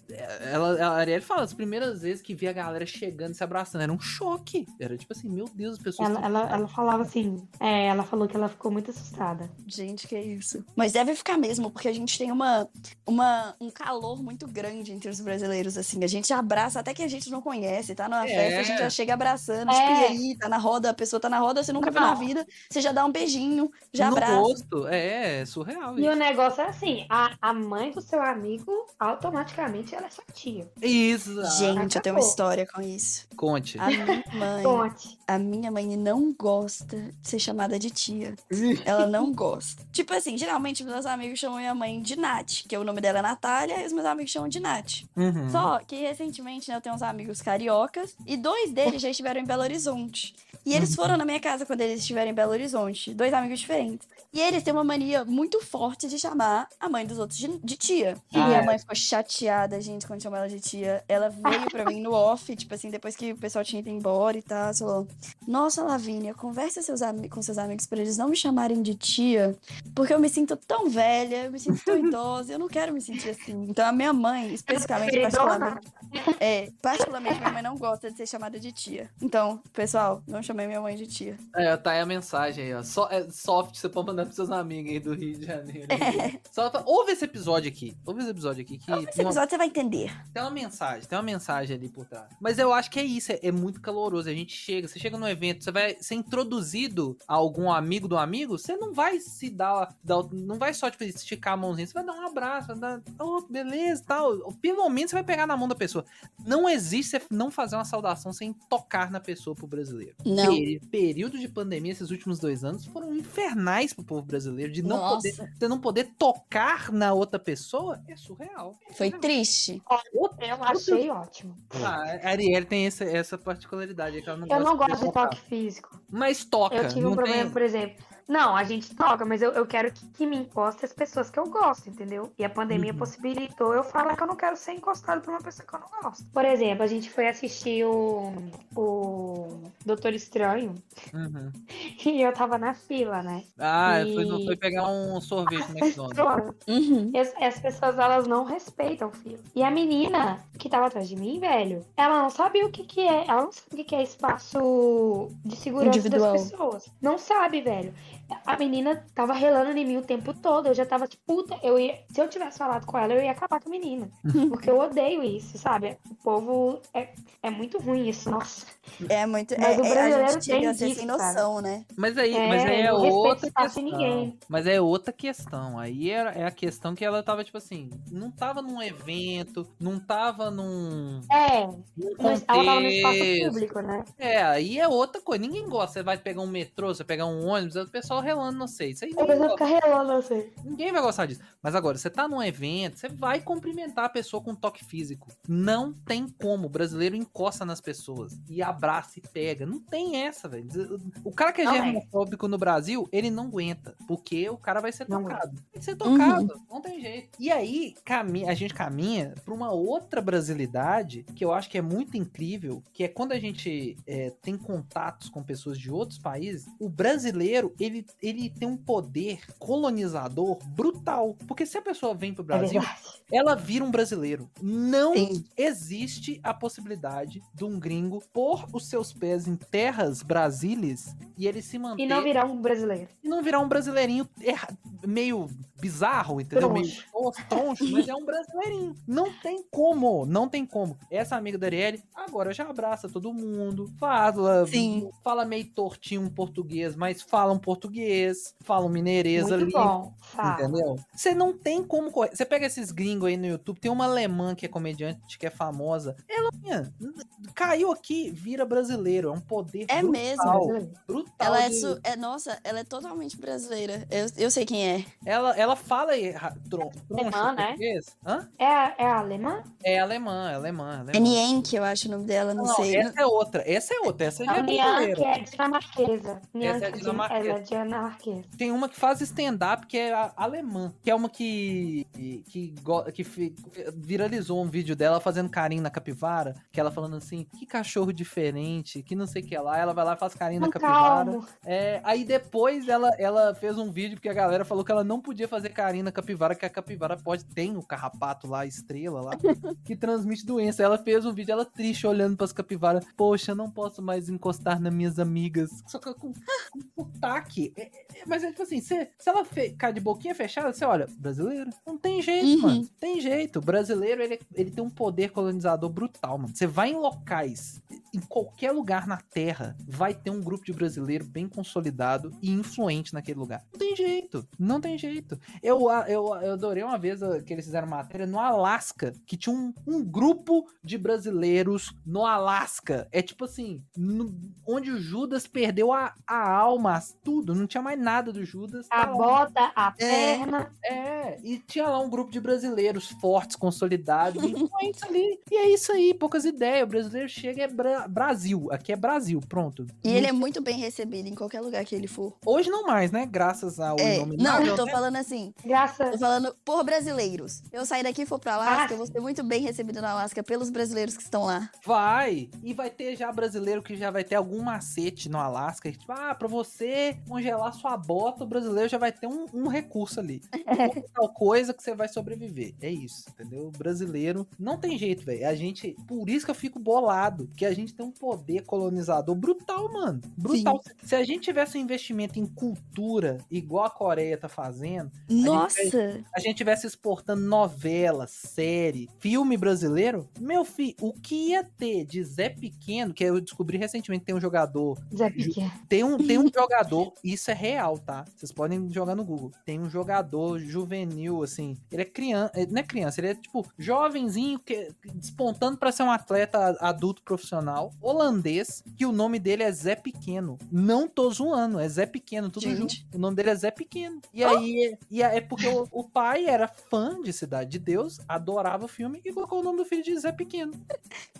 Speaker 2: ela, a Arielle fala, as primeiras vezes que via a galera chegando e se abraçando, era um choque. Era tipo assim, meu Deus, as pessoas.
Speaker 3: Ela, ela, ela falava assim. É, ela falou que ela ficou muito assustada.
Speaker 4: Gente, que isso. Mas deve ficar mesmo, porque a gente tem uma, uma, um calor muito grande entre os brasileiros, assim. A gente abraça até que a gente não conhece, tá numa
Speaker 2: É.
Speaker 4: festa, a gente já chega abraçando.
Speaker 3: É.
Speaker 4: Tipo, e aí, tá na roda, a pessoa tá na roda, você nunca viu na
Speaker 3: Não.
Speaker 4: vida, você já dá um beijinho, já
Speaker 2: no
Speaker 4: abraça.
Speaker 2: rosto. É, é surreal.
Speaker 3: E
Speaker 2: isso.
Speaker 3: o negócio é assim: a, a mãe do seu amigo, automaticamente, ela é sua tia.
Speaker 2: Isso.
Speaker 4: Gente, eu tenho uma
Speaker 3: Acabou.
Speaker 4: história com isso.
Speaker 2: Conte.
Speaker 4: A minha mãe,
Speaker 3: Conte.
Speaker 4: a minha mãe não gosta de ser chamada de tia. Ela não gosta. Tipo assim, geralmente meus amigos chamam minha mãe de Nath, que o nome dela é Natália, e os meus amigos chamam de Nath.
Speaker 2: Uhum.
Speaker 4: Só que recentemente, né, eu tenho uns amigos cariocas e dois deles já estiveram em Belo Horizonte. E eles foram na minha casa quando eles estiveram em Belo Horizonte, dois amigos diferentes. E eles têm uma mania muito forte de chamar a mãe dos outros de, de tia. E
Speaker 2: Ah,
Speaker 4: minha
Speaker 2: é.
Speaker 4: mãe ficou chateada, gente, quando chamou ela de tia. Ela veio pra mim no off, tipo assim, depois que o pessoal tinha ido embora e tal, falou: Nossa, Lavínia, conversa seus com seus amigos pra eles não me chamarem de tia, porque eu me sinto tão velha, eu me sinto tão idosa, eu não quero me sentir assim. Então a minha mãe, especificamente,
Speaker 3: Queridona.
Speaker 4: particularmente, é, particularmente minha mãe não gosta de ser chamada de tia. Então, pessoal, não chamei minha mãe de tia.
Speaker 2: É, tá aí a mensagem aí, ó. So, é, soft, você pode mandar pros seus amigos aí do Rio de Janeiro. Só pra- ouve esse episódio aqui. Ouve esse episódio aqui que
Speaker 4: Esse
Speaker 2: tem uma,
Speaker 4: episódio você vai entender.
Speaker 2: tem uma mensagem, tem uma mensagem ali por trás. Mas eu acho que é isso, é, é muito caloroso. A gente chega, você chega no evento, você vai ser introduzido a algum amigo do amigo, você não vai se dar, dar- não vai só tipo, esticar a mãozinha, você vai dar um abraço, vai dar, oh, beleza, tal. Pelo menos você vai pegar na mão da pessoa. Não existe você não fazer uma saudação sem tocar na pessoa pro brasileiro.
Speaker 4: Não.
Speaker 2: Período de pandemia, esses últimos dois anos, foram infernais pro povo brasileiro. De não
Speaker 4: Nossa.
Speaker 2: poder, você não poder tocar na outra pessoa é surreal.
Speaker 4: Foi triste.
Speaker 3: Eu achei ótimo.
Speaker 2: ah, a Ariel tem essa, essa particularidade que ela não
Speaker 3: Eu não
Speaker 2: gosta
Speaker 3: gosto de
Speaker 2: tocar.
Speaker 3: toque físico.
Speaker 2: Mas toca.
Speaker 3: Eu tive
Speaker 2: não
Speaker 3: um problema,
Speaker 2: tem...
Speaker 3: por exemplo. Não, a gente toca, mas eu, eu quero que, que me encoste as pessoas que eu gosto, entendeu? E a pandemia
Speaker 2: Uhum.
Speaker 3: possibilitou eu falar que eu não quero ser encostado por uma pessoa que eu não gosto. Por exemplo, a gente foi assistir o, o Doutor Estranho
Speaker 2: Uhum.
Speaker 3: e eu tava na fila, né?
Speaker 2: Ah,
Speaker 3: E-
Speaker 2: foi, não foi pegar um sorvete no McDonald's.
Speaker 4: Uhum.
Speaker 3: E as, as pessoas, elas não respeitam o fila. E a menina que tava atrás de mim, velho, ela não sabia o que que é. Ela não sabe o que que é espaço de segurança
Speaker 4: Individual.
Speaker 3: das pessoas. Não sabe, velho. A menina tava relando em mim o tempo todo. Eu já tava tipo, puta, eu ia. Se eu tivesse falado com ela, eu ia acabar com a menina. Porque eu odeio isso, sabe? O povo é, é muito ruim isso, nossa.
Speaker 4: É muito.
Speaker 3: Mas
Speaker 4: é,
Speaker 3: o
Speaker 4: é, a
Speaker 3: brasileiro
Speaker 4: gente
Speaker 3: tem disso,
Speaker 4: sem noção, né?
Speaker 2: Mas aí
Speaker 3: É,
Speaker 2: mas aí é outra questão.
Speaker 3: ninguém.
Speaker 2: Mas é outra questão. Aí é, é a questão que ela tava, tipo assim, não tava num evento, não tava num.
Speaker 3: É,
Speaker 2: num
Speaker 3: mas ela tava no espaço público, né?
Speaker 2: É, aí é outra coisa. Ninguém gosta. Você vai pegar um metrô, você vai pegar um ônibus, o pessoal relando, não sei. Isso aí
Speaker 3: A
Speaker 2: ninguém,
Speaker 3: pessoa fica relando
Speaker 2: ninguém vai gostar disso. Mas agora, você tá num evento, você vai cumprimentar a pessoa com toque físico. Não tem como. O brasileiro encosta nas pessoas e abraça e pega. Não tem essa, velho. O cara que é
Speaker 3: é.
Speaker 2: germofóbico no Brasil, ele não aguenta. Porque o cara vai ser
Speaker 3: Não
Speaker 2: tocado. Tem que ser tocado. Não tem jeito. E aí, a gente caminha pra uma outra brasilidade que eu acho que é muito incrível, que é quando a gente é, tem contatos com pessoas de outros países, o brasileiro, ele, ele tem um poder colonizador brutal. Porque se a pessoa vem pro
Speaker 3: É
Speaker 2: Brasil, ela vira um brasileiro. Não
Speaker 4: Sim.
Speaker 2: existe a possibilidade de um gringo pôr os seus pés em terras brasileiras e ele se manter
Speaker 3: E não virar um brasileiro.
Speaker 2: e não virar um brasileirinho meio bizarro, entendeu?
Speaker 3: Troncho.
Speaker 2: Meio tosco, troncho, mas é um brasileirinho. Não tem como, não tem como. Essa amiga da Arielle agora já abraça todo mundo, fala,
Speaker 4: Sim.
Speaker 2: fala meio tortinho um português, mas fala um português, fala um mineirês
Speaker 3: Muito
Speaker 2: ali.
Speaker 3: bom. Fala.
Speaker 2: Entendeu? Você não tem como correr. Você pega esses gringos aí no YouTube, tem uma alemã que é comediante, que é famosa. Ela minha, caiu aqui, vira brasileiro. É um poder
Speaker 4: É
Speaker 2: brutal.
Speaker 4: mesmo.
Speaker 2: Brutal.
Speaker 4: Ela é, su- é. Nossa, ela é totalmente brasileira. Eu, eu sei quem é.
Speaker 2: ela, ela fala aí, tron, troncho
Speaker 3: Alemã, né?
Speaker 2: português. Hã?
Speaker 3: É, a- é a alemã?
Speaker 2: É alemã, é alemã. é alemã.
Speaker 4: É Nienke, eu acho o nome dela, não,
Speaker 2: Não,
Speaker 4: sei.
Speaker 2: essa é outra. Essa é outra. Essa já
Speaker 3: A
Speaker 2: é
Speaker 3: Nianque
Speaker 2: brasileira.
Speaker 3: é dinamarquesa. Nianque
Speaker 2: é dinamarquesa. Tem uma que faz stand-up que é a alemã, que é uma que que, que viralizou um vídeo dela fazendo carinho na capivara, que ela falando assim, que cachorro diferente, que não sei o que lá, ela vai lá e faz carinho na
Speaker 3: Não,
Speaker 2: capivara.
Speaker 3: calmo.
Speaker 2: É, aí depois ela, ela fez um vídeo porque a galera falou que ela não podia fazer carinho na capivara, que a capivara pode tem o carrapato lá, a estrela lá, que transmite doença. Ela fez um vídeo, ela triste, olhando pras capivaras. Poxa, não posso mais encostar nas minhas amigas. Só que com, com sotaque. É- é- mas é tipo assim, cê- se ela ficar de boquinha fechada, você olha, brasileiro? Não tem jeito,
Speaker 4: Uhum.
Speaker 2: mano. Tem jeito. O brasileiro, ele, ele tem um poder colonizador brutal, mano. Você vai em locais, em qualquer lugar na Terra, vai ter um grupo de brasileiro bem consolidado e influente naquele lugar. Não tem jeito. Não tem jeito. Eu, eu, eu adorei uma vez uh, que eles fizeram matéria no Alasca, que tinha um, um grupo de brasileiros no Alasca. É tipo assim, no- onde o Judas perdeu a, a alma, tudo. Não tinha mais nada do Judas.
Speaker 3: A
Speaker 2: Tá lá.
Speaker 3: bota, a perna.
Speaker 2: É, e tinha lá um grupo de brasileiros fortes, consolidados, e influentes ali. E é isso aí, poucas ideias. O brasileiro chega é Bra- Brasil. Aqui é Brasil, pronto.
Speaker 4: E ele é muito bem recebido em qualquer lugar que ele for.
Speaker 2: Hoje não mais, né? Graças ao
Speaker 4: É, não, tô
Speaker 2: né?
Speaker 4: falando assim.
Speaker 3: Graças.
Speaker 4: Tô falando por brasileiros. Eu sair daqui e for pra Alasca,
Speaker 3: Ah.
Speaker 4: eu vou ser muito bem recebido na Alasca pelos brasileiros que estão lá.
Speaker 2: Vai! E vai ter já brasileiro que já vai ter algum macete no Alasca. que, Tipo, ah, pra você congelar sua bota, o brasileiro já vai ter um, um recurso ali. Tal coisa que você vai sobreviver. É isso, entendeu? O brasileiro não tem jeito, velho. A gente. Por isso que eu fico bolado. Que a gente tem um poder colonizador brutal, mano. Brutal. Se a gente tivesse um investimento em cultura, igual a Coreia tá fazendo,
Speaker 4: Nossa!
Speaker 2: a gente tivesse exportando novela, série, filme brasileiro, meu filho, o que ia ter de Zé Pequeno, que eu descobri recentemente que tem um jogador,
Speaker 3: Zé Pequeno.
Speaker 2: tem um, tem um jogador, isso é real, tá? Vocês podem jogar no Google. Tem um jogador juvenil, assim, ele é criança, não é criança, ele é tipo jovenzinho, que, despontando pra ser um atleta adulto profissional, holandês, que o nome dele é Zé Pequeno. Não tô zoando, é Zé Pequeno, tudo
Speaker 4: Gente.
Speaker 2: junto. O nome dele é Zé Pequeno. E aí, e é porque o, o pai era fã de Cidade de Deus, adorava o filme e colocou o nome do filho de Zé Pequeno.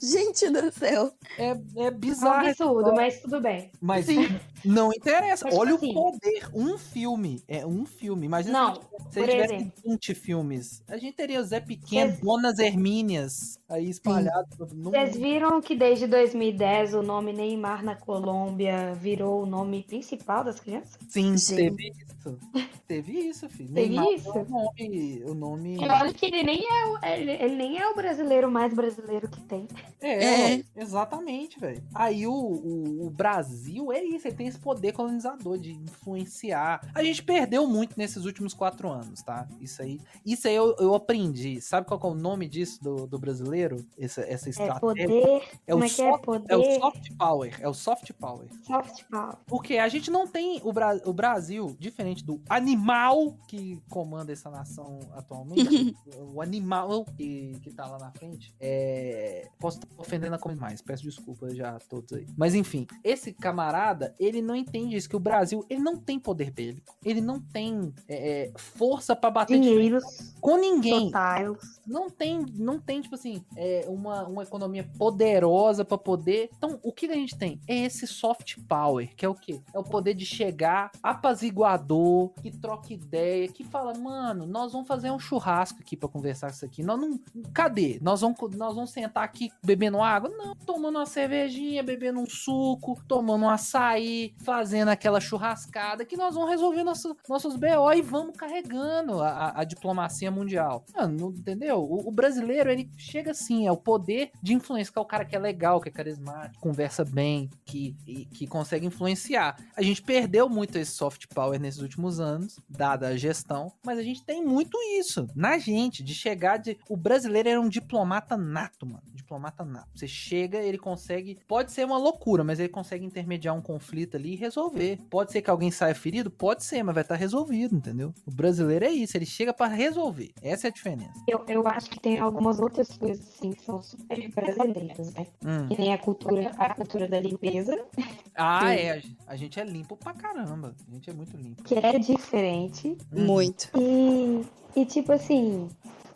Speaker 4: Gente do céu!
Speaker 2: É, é
Speaker 3: É um
Speaker 2: bizarro.
Speaker 3: absurdo, mas tudo bem.
Speaker 2: Mas
Speaker 4: Sim.
Speaker 2: não interessa.
Speaker 3: Mas,
Speaker 2: Olha
Speaker 3: assim-
Speaker 2: poder. Um filme. É um filme. Imagina
Speaker 3: Não,
Speaker 2: se a gente, tivesse
Speaker 3: exemplo.
Speaker 2: 20 filmes. A gente teria o Zé Pequeno,
Speaker 3: Vocês-
Speaker 2: Donas Hermínias aí espalhados no
Speaker 3: Vocês
Speaker 2: mundo.
Speaker 3: viram que desde 2010 o nome Neymar na Colômbia virou o nome principal das crianças?
Speaker 2: Sim,
Speaker 4: Gente.
Speaker 2: teve isso. Teve isso, filho.
Speaker 3: Teve
Speaker 2: Neymar
Speaker 3: isso?
Speaker 2: é O nome. O nome...
Speaker 3: E olha que ele nem é o, ele, ele nem é o brasileiro mais brasileiro que tem.
Speaker 2: É,
Speaker 4: É.
Speaker 2: exatamente, velho. Aí o, o, o Brasil é isso, ele tem esse poder colonizador de influenciar. A gente perdeu muito nesses últimos quatro anos, tá? Isso aí, isso aí eu, eu aprendi. Sabe qual é o nome disso do, do brasileiro? Essa, essa
Speaker 3: É
Speaker 2: estratégia?
Speaker 3: poder.
Speaker 2: É o
Speaker 3: como é que é?
Speaker 2: soft-
Speaker 3: Poder.
Speaker 2: É o soft power. É o soft power.
Speaker 3: soft power.
Speaker 2: Porque a gente não tem o, Bra- o Brasil, diferente do animal que comanda essa nação atualmente, o animal que, que tá lá na frente, é... posso estar ofendendo a coisa mais, peço desculpa já a todos aí. Mas enfim, esse camarada, ele não entende isso, que o Brasil, ele não tem poder bélico, ele não tem é, é, força pra bater
Speaker 3: Dinheiros
Speaker 2: com ninguém
Speaker 3: totais.
Speaker 2: não tem, não tem tipo assim, é, uma, uma economia poderosa pra poder. Então, o que a gente tem? É esse soft power, que é o quê? É o poder de chegar apaziguador, que troca ideia, que fala, mano, nós vamos fazer um churrasco aqui pra conversar isso aqui. Nós não. Cadê? Nós vamos, nós vamos sentar aqui bebendo água? Não, tomando uma cervejinha, bebendo um suco, tomando um açaí, fazendo aquela churrascada que nós vamos resolver nosso, nossos BO e vamos carregando a, a- diplomacia mundial. Mano, entendeu? O, o brasileiro, ele chega assim, é o poder de é o cara que é legal, que é carismático, conversa bem, que, e- que consegue influenciar. A gente perdeu muito esse soft power nesses últimos anos, dada a gestão, mas a gente tem muito isso na gente, de chegar de. O brasileiro era um diplomata nato, mano. Diplomata nato. Você chega, ele consegue. Pode ser uma loucura, mas ele consegue intermediar um conflito ali e resolver. Pode ser que alguém saia ferido? Pode ser, mas vai estar resolvido, entendeu? O brasileiro é isso, ele chega pra resolver. Essa é a diferença.
Speaker 3: Eu, eu acho que tem algumas outras coisas assim que são super brasileiras, né?
Speaker 2: Hum.
Speaker 3: Que nem a cultura, a cultura da limpeza,
Speaker 2: Ah,
Speaker 3: Sim.
Speaker 2: é. A gente é limpo pra caramba. A gente é muito limpo.
Speaker 3: que é diferente.
Speaker 2: Uhum.
Speaker 4: Muito.
Speaker 3: E, e tipo assim,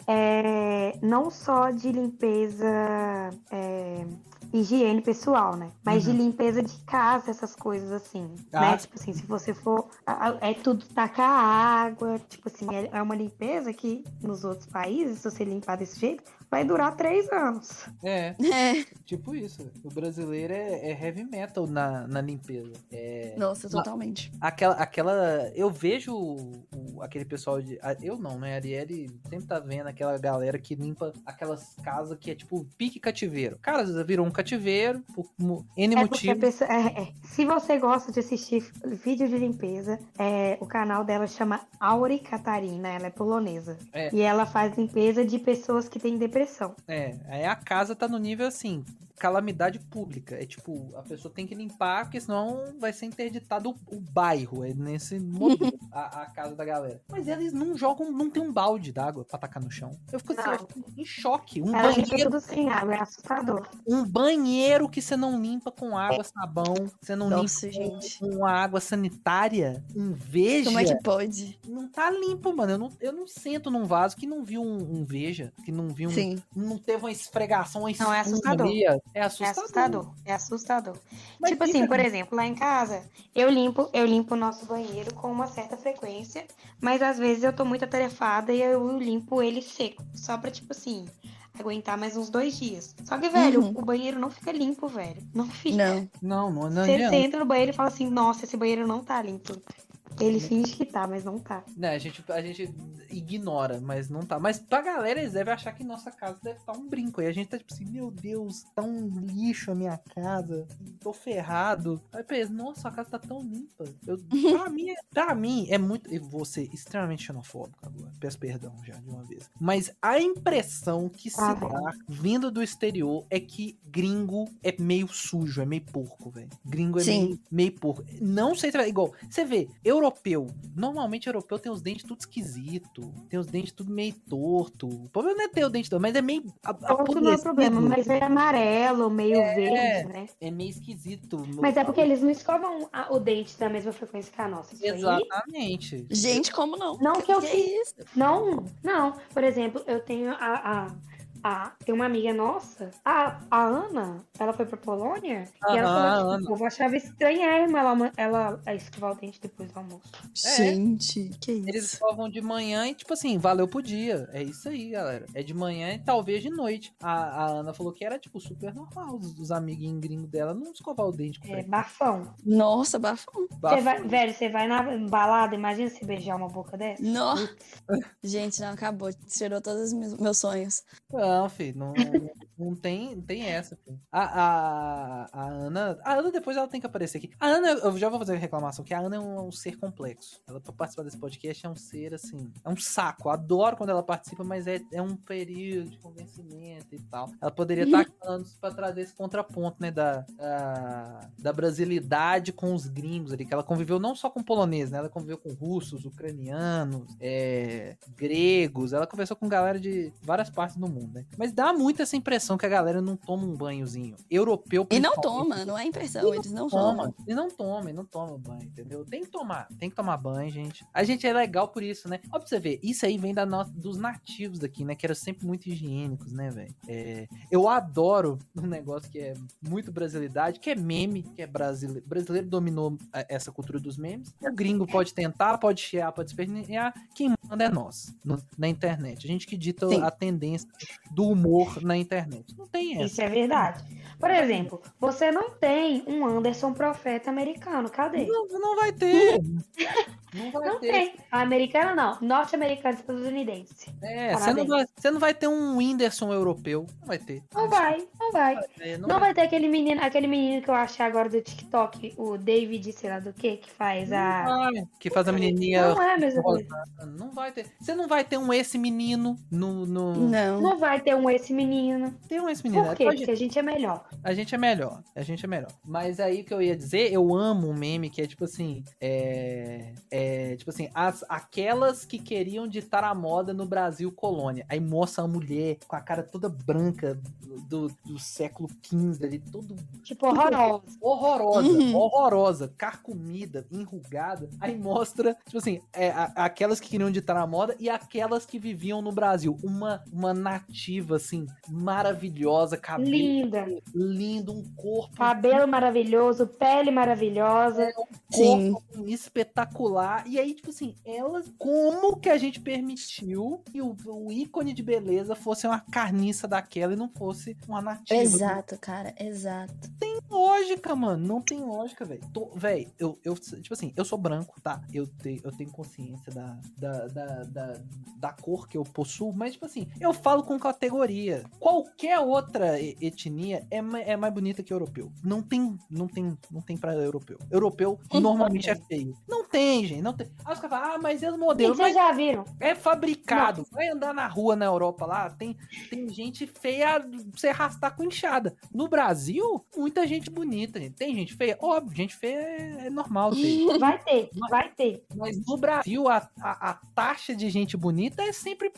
Speaker 3: é, não só de limpeza, é, higiene pessoal, né? Mas
Speaker 2: Uhum.
Speaker 3: de limpeza de casa, essas coisas assim.
Speaker 2: Ah,
Speaker 3: né? Tipo assim, se você for. É tudo tacar água. Tipo assim, é, é uma limpeza que nos outros países, se você limpar desse jeito, vai durar três anos.
Speaker 2: É,
Speaker 4: É.
Speaker 2: tipo isso. O brasileiro é, é heavy metal na, na limpeza. É.
Speaker 4: Nossa, totalmente.
Speaker 2: Aquela, aquela. Eu vejo o- o- aquele pessoal de. a- Eu não, né? A Arielle sempre tá vendo aquela galera que limpa aquelas casas que é tipo pique cativeiro. Cara, virou um cativeiro por N
Speaker 3: É
Speaker 2: motivos.
Speaker 3: pessoa, é, é. Se você gosta de assistir vídeo de limpeza, é, o canal dela chama Auri Catarina, ela é polonesa.
Speaker 2: É.
Speaker 3: E ela faz limpeza de pessoas que têm depressão.
Speaker 2: É, aí a casa tá no nível assim, calamidade pública. É tipo, a pessoa tem que limpar, porque senão vai ser interditado o, o bairro. É nesse modelo, a, a casa da galera. Mas eles não jogam, não tem um balde d'água pra tacar no chão. Eu fico assim, eu em choque. Um
Speaker 3: Ela
Speaker 2: banheiro,
Speaker 3: sem água, é assustador.
Speaker 2: um banheiro que você não limpa com água, sabão, você não
Speaker 4: Nossa,
Speaker 2: limpa com-
Speaker 4: gente.
Speaker 2: com água sanitária, um veja.
Speaker 4: Como é que pode?
Speaker 2: Não tá limpo, mano. Eu não, eu não sento num vaso que não viu um, um veja, que não viu um,
Speaker 4: Sim.
Speaker 2: não teve uma esfregação, uma
Speaker 3: Não, é assustador.
Speaker 2: É
Speaker 3: É
Speaker 2: assustador.
Speaker 3: assustador. É assustador.
Speaker 2: Mas
Speaker 3: tipo assim, por exemplo, lá em casa, eu limpo, eu limpo o nosso banheiro com uma certa frequência, mas às vezes eu tô muito atarefada e eu limpo ele seco. Só pra, tipo assim, aguentar mais uns dois dias. Só que, velho,
Speaker 4: Uhum.
Speaker 3: o banheiro não fica limpo, velho. Não fica.
Speaker 4: Não.
Speaker 2: Não, não,
Speaker 3: você entra no banheiro e fala assim, nossa, esse banheiro não tá limpo. Ele finge que tá, mas não tá.
Speaker 2: Né, a gente, a gente ignora, mas não tá. Mas pra galera, eles devem achar que nossa casa deve estar um brinco. E a gente tá tipo assim, meu Deus, tá um lixo a minha casa. Tô ferrado. Aí pensa, nossa, a casa tá tão limpa. Eu, pra, mim, é- pra mim, é muito. Eu vou ser extremamente xenofóbico agora. Peço perdão já de uma vez. Mas a impressão que se
Speaker 3: Ah,
Speaker 2: dá vindo do exterior é que gringo é meio sujo, é meio porco, velho. Gringo é meio, meio porco. Não sei se igual. Você vê, europeu. Normalmente europeu tem os dentes tudo esquisito. Tem os dentes tudo meio torto. O problema não é ter o dente torto, mas é meio. a-
Speaker 3: Outro não é problema, mas é amarelo, meio verde, né?
Speaker 2: É meio esquisito.
Speaker 3: Mas é porque eles não escovam a- o dente da mesma frequência que a nossa. Isso aí
Speaker 2: Exatamente.
Speaker 4: Gente, como não?
Speaker 3: Não que eu
Speaker 4: Que
Speaker 3: fiz.
Speaker 4: isso?
Speaker 3: Não, não. Por exemplo, eu tenho a. a, a tem uma amiga nossa, a, a Ana, ela foi pra Polônia e ela falou que
Speaker 2: Ana.
Speaker 3: o povo achava estranhérrimo ela, ela, ela escovar o dente depois do almoço.
Speaker 4: Gente, que
Speaker 2: Eles
Speaker 4: isso?
Speaker 2: escovam de manhã e, tipo assim, valeu pro dia. É isso aí, galera. É de manhã e talvez de noite. A, a Ana falou que era, tipo, super normal. Os, os amiguinhos gringos dela não escovar o dente com
Speaker 3: É bafão.
Speaker 4: Nossa, bafão.
Speaker 3: Você vai, velho, você vai na balada, imagina você beijar uma boca dessa.
Speaker 4: Nossa. Gente, não, acabou. Tirou todos os meus, meus sonhos.
Speaker 2: Não, filho, não, Não tem, não tem essa, pô. A, a, a Ana. A Ana depois ela tem que aparecer aqui. A Ana, eu já vou fazer a reclamação, que a Ana é um, um ser complexo. Ela, pra participar desse podcast, é um ser assim. É um saco. Eu adoro quando ela participa, mas é, é um período de convencimento e tal. Ela poderia estar aqui falando pra trazer esse contraponto, né? Da, a- da brasilidade com os gringos ali. Que ela conviveu não só com polonês, né? Ela conviveu com russos, ucranianos, é, gregos. Ela conversou com galera de várias partes do mundo, né? Mas dá muito essa impressão que a galera não toma um banhozinho. Europeu
Speaker 4: E não toma, não é impressão, eles não
Speaker 2: toma.
Speaker 4: tomam.
Speaker 2: E não toma, e não toma banho, entendeu? Tem que tomar, tem que tomar banho, gente. A gente é legal por isso, né? Ó, pra você ver, isso aí vem da no- dos nativos daqui, né? Que eram sempre muito higiênicos, né, velho? É, eu adoro um negócio que é muito brasilidade, que é meme, que é brasileiro. brasileiro dominou a- essa cultura dos memes. O gringo pode tentar, pode chiar, pode espernear. Quem manda é nós, no- na internet. A gente que dita
Speaker 4: Sim.
Speaker 2: a tendência do humor na internet. Não tem essa.
Speaker 3: Isso é verdade. Por exemplo, você não tem um Anderson Profeta americano. Cadê?
Speaker 2: Não, não vai ter. Não vai
Speaker 3: Não
Speaker 2: ter.
Speaker 3: tem. Americano não. Norte-americano estadunidense.
Speaker 2: É, você não, vai, você não vai ter um Whindersson europeu. Não vai ter.
Speaker 3: Não vai, não vai.
Speaker 2: É,
Speaker 3: Não vai ter aquele menino, aquele menino que eu achei agora do TikTok, o David, sei lá do que, que faz a.
Speaker 2: Não vai, que faz a menininha.
Speaker 3: Não é a mesma coisa.
Speaker 2: Não vai ter. Você não vai ter um esse menino no. no...
Speaker 4: Não.
Speaker 3: Não vai ter um esse menino.
Speaker 2: Tem um esse menino.
Speaker 3: Por quê?
Speaker 2: Pode-
Speaker 3: Porque a gente é melhor.
Speaker 2: A gente é melhor. A gente é melhor. Mas aí o que eu ia dizer, eu amo um meme que é tipo assim. É. é tipo assim, as, aquelas que queriam ditar a moda no Brasil colônia. Aí mostra a mulher com a cara toda branca do, do século XV ali, todo
Speaker 3: Tipo, horroroso.
Speaker 2: horrorosa,
Speaker 4: Uhum.
Speaker 2: horrorosa, carcomida, enrugada. Aí mostra, tipo assim, é, a- aquelas que queriam ditar a moda e aquelas que viviam no Brasil. Uma, uma nativa, assim, maravilhosa, cabelo
Speaker 3: Linda.
Speaker 2: lindo, um corpo,
Speaker 3: Cabelo maravilhoso, pele maravilhosa.
Speaker 4: Sim.
Speaker 2: corpo espetacular. E aí, tipo assim, elas, como que a gente permitiu que o, o ícone de beleza fosse uma carniça daquela e não fosse uma nativa?
Speaker 4: Exato, cara, exato.
Speaker 2: lógica, mano. Não tem lógica, velho. Véi, eu, eu, tipo assim, eu sou branco, tá? Eu, te, eu tenho consciência da, da, da, da, da cor que eu possuo, mas, tipo assim, eu falo com categoria. Qualquer outra e- etnia é, é mais bonita que europeu. Não tem, não tem, não tem pra europeu. Europeu normalmente é feio. Não tem, gente. Não tem. Aí os caras falam, ah, mas é os
Speaker 3: Sim,
Speaker 2: modelos.
Speaker 3: vocês
Speaker 2: Mas
Speaker 3: já viram?
Speaker 2: é fabricado. Vai andar na rua na Europa lá, tem, tem gente feia pra você arrastar com enxada. No Brasil, muita gente bonita, gente. Tem gente feia? Óbvio, gente feia é, é normal ter.
Speaker 3: Vai ter, vai ter.
Speaker 2: Mas no Brasil, a, a, a taxa de gente bonita é sempre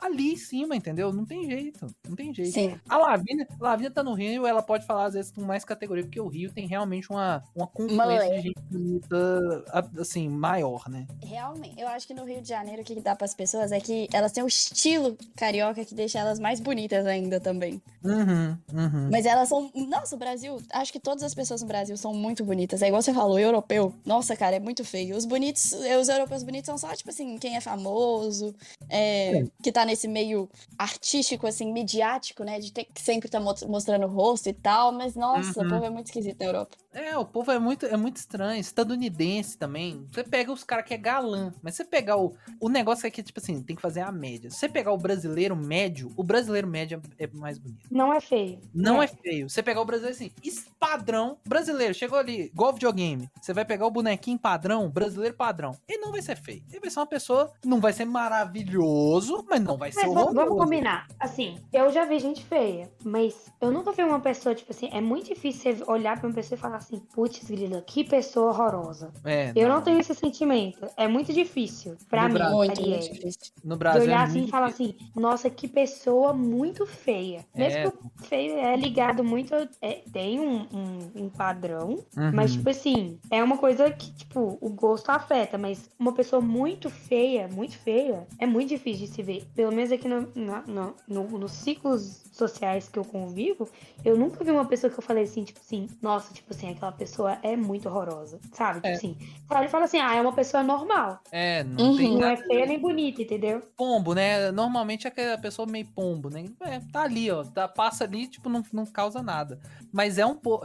Speaker 2: ali em cima, entendeu? Não tem jeito. Não tem jeito.
Speaker 4: Sim.
Speaker 2: A Lavínia, a Lavínia tá no Rio, ela pode falar às vezes com mais categoria, porque o Rio tem realmente uma, uma confluência
Speaker 4: lei.
Speaker 2: de gente bonita, assim, maior, né?
Speaker 4: Realmente, eu acho que no Rio de Janeiro o que dá pras pessoas é que elas têm um estilo carioca que deixa elas mais bonitas ainda também.
Speaker 2: Uhum, uhum.
Speaker 4: Mas elas são. Nossa, o Brasil. Acho que todas as pessoas no Brasil são muito bonitas. É igual você falou, europeu. Nossa, cara, é muito feio. Os bonitos, os europeus bonitos são só, tipo assim, quem é famoso, é, que tá nesse meio artístico, assim, midiático, né? De ter que sempre tá mo- mostrando o rosto e tal. Mas, nossa,
Speaker 2: Uhum.
Speaker 4: o povo é muito esquisito na Europa.
Speaker 2: É, o povo é muito, é muito estranho. Estadunidense também. Você pega os caras que é galã, mas você pegar o. O negócio é que, tipo assim, tem que fazer a média. Se você pegar o brasileiro médio, o brasileiro médio é mais bonito.
Speaker 3: Não é feio.
Speaker 2: Não é feio. Você pegar o brasileiro assim, padrão, brasileiro, chegou ali, igual videogame. Você vai pegar o bonequinho padrão, brasileiro padrão. Ele não vai ser feio. Ele vai ser uma pessoa, não vai ser maravilhoso, mas não vai ser
Speaker 3: Mas vamos,
Speaker 2: horroroso.
Speaker 3: vamos combinar. Assim, eu já vi gente feia, mas eu nunca vi uma pessoa, tipo assim, é muito difícil você olhar pra uma pessoa e falar assim, putz, grila, que pessoa horrorosa.
Speaker 2: É,
Speaker 3: Eu não tenho esse sentimento. É muito difícil pra
Speaker 2: No
Speaker 3: mim,
Speaker 2: Brasil.
Speaker 4: Muito,
Speaker 3: Ariel.
Speaker 4: muito difícil.
Speaker 2: no
Speaker 3: De
Speaker 2: Brasil.
Speaker 3: olhar
Speaker 2: é
Speaker 3: assim e falar assim, nossa, que pessoa muito feia. Mesmo
Speaker 2: É.
Speaker 3: que feio é ligado muito. é, tem um, um- um padrão,
Speaker 2: Uhum.
Speaker 3: mas, tipo assim, é uma coisa que, tipo, o gosto afeta, mas uma pessoa muito feia, muito feia, é muito difícil de se ver. Pelo menos aqui no, no- no- nos ciclos sociais que eu convivo, eu nunca vi uma pessoa que eu falei assim, tipo assim, nossa, tipo assim, aquela pessoa é muito horrorosa, sabe? Tipo
Speaker 2: É.
Speaker 3: assim, você olha e fala assim, ah, é uma pessoa normal.
Speaker 2: É, não
Speaker 4: Uhum.
Speaker 2: tem
Speaker 3: Não é feia nem bonita, entendeu?
Speaker 2: pombo, né? Normalmente é aquela pessoa meio pombo, né? É, tá ali, ó. Tá, passa ali, tipo, não, não causa nada. Mas é um pouco.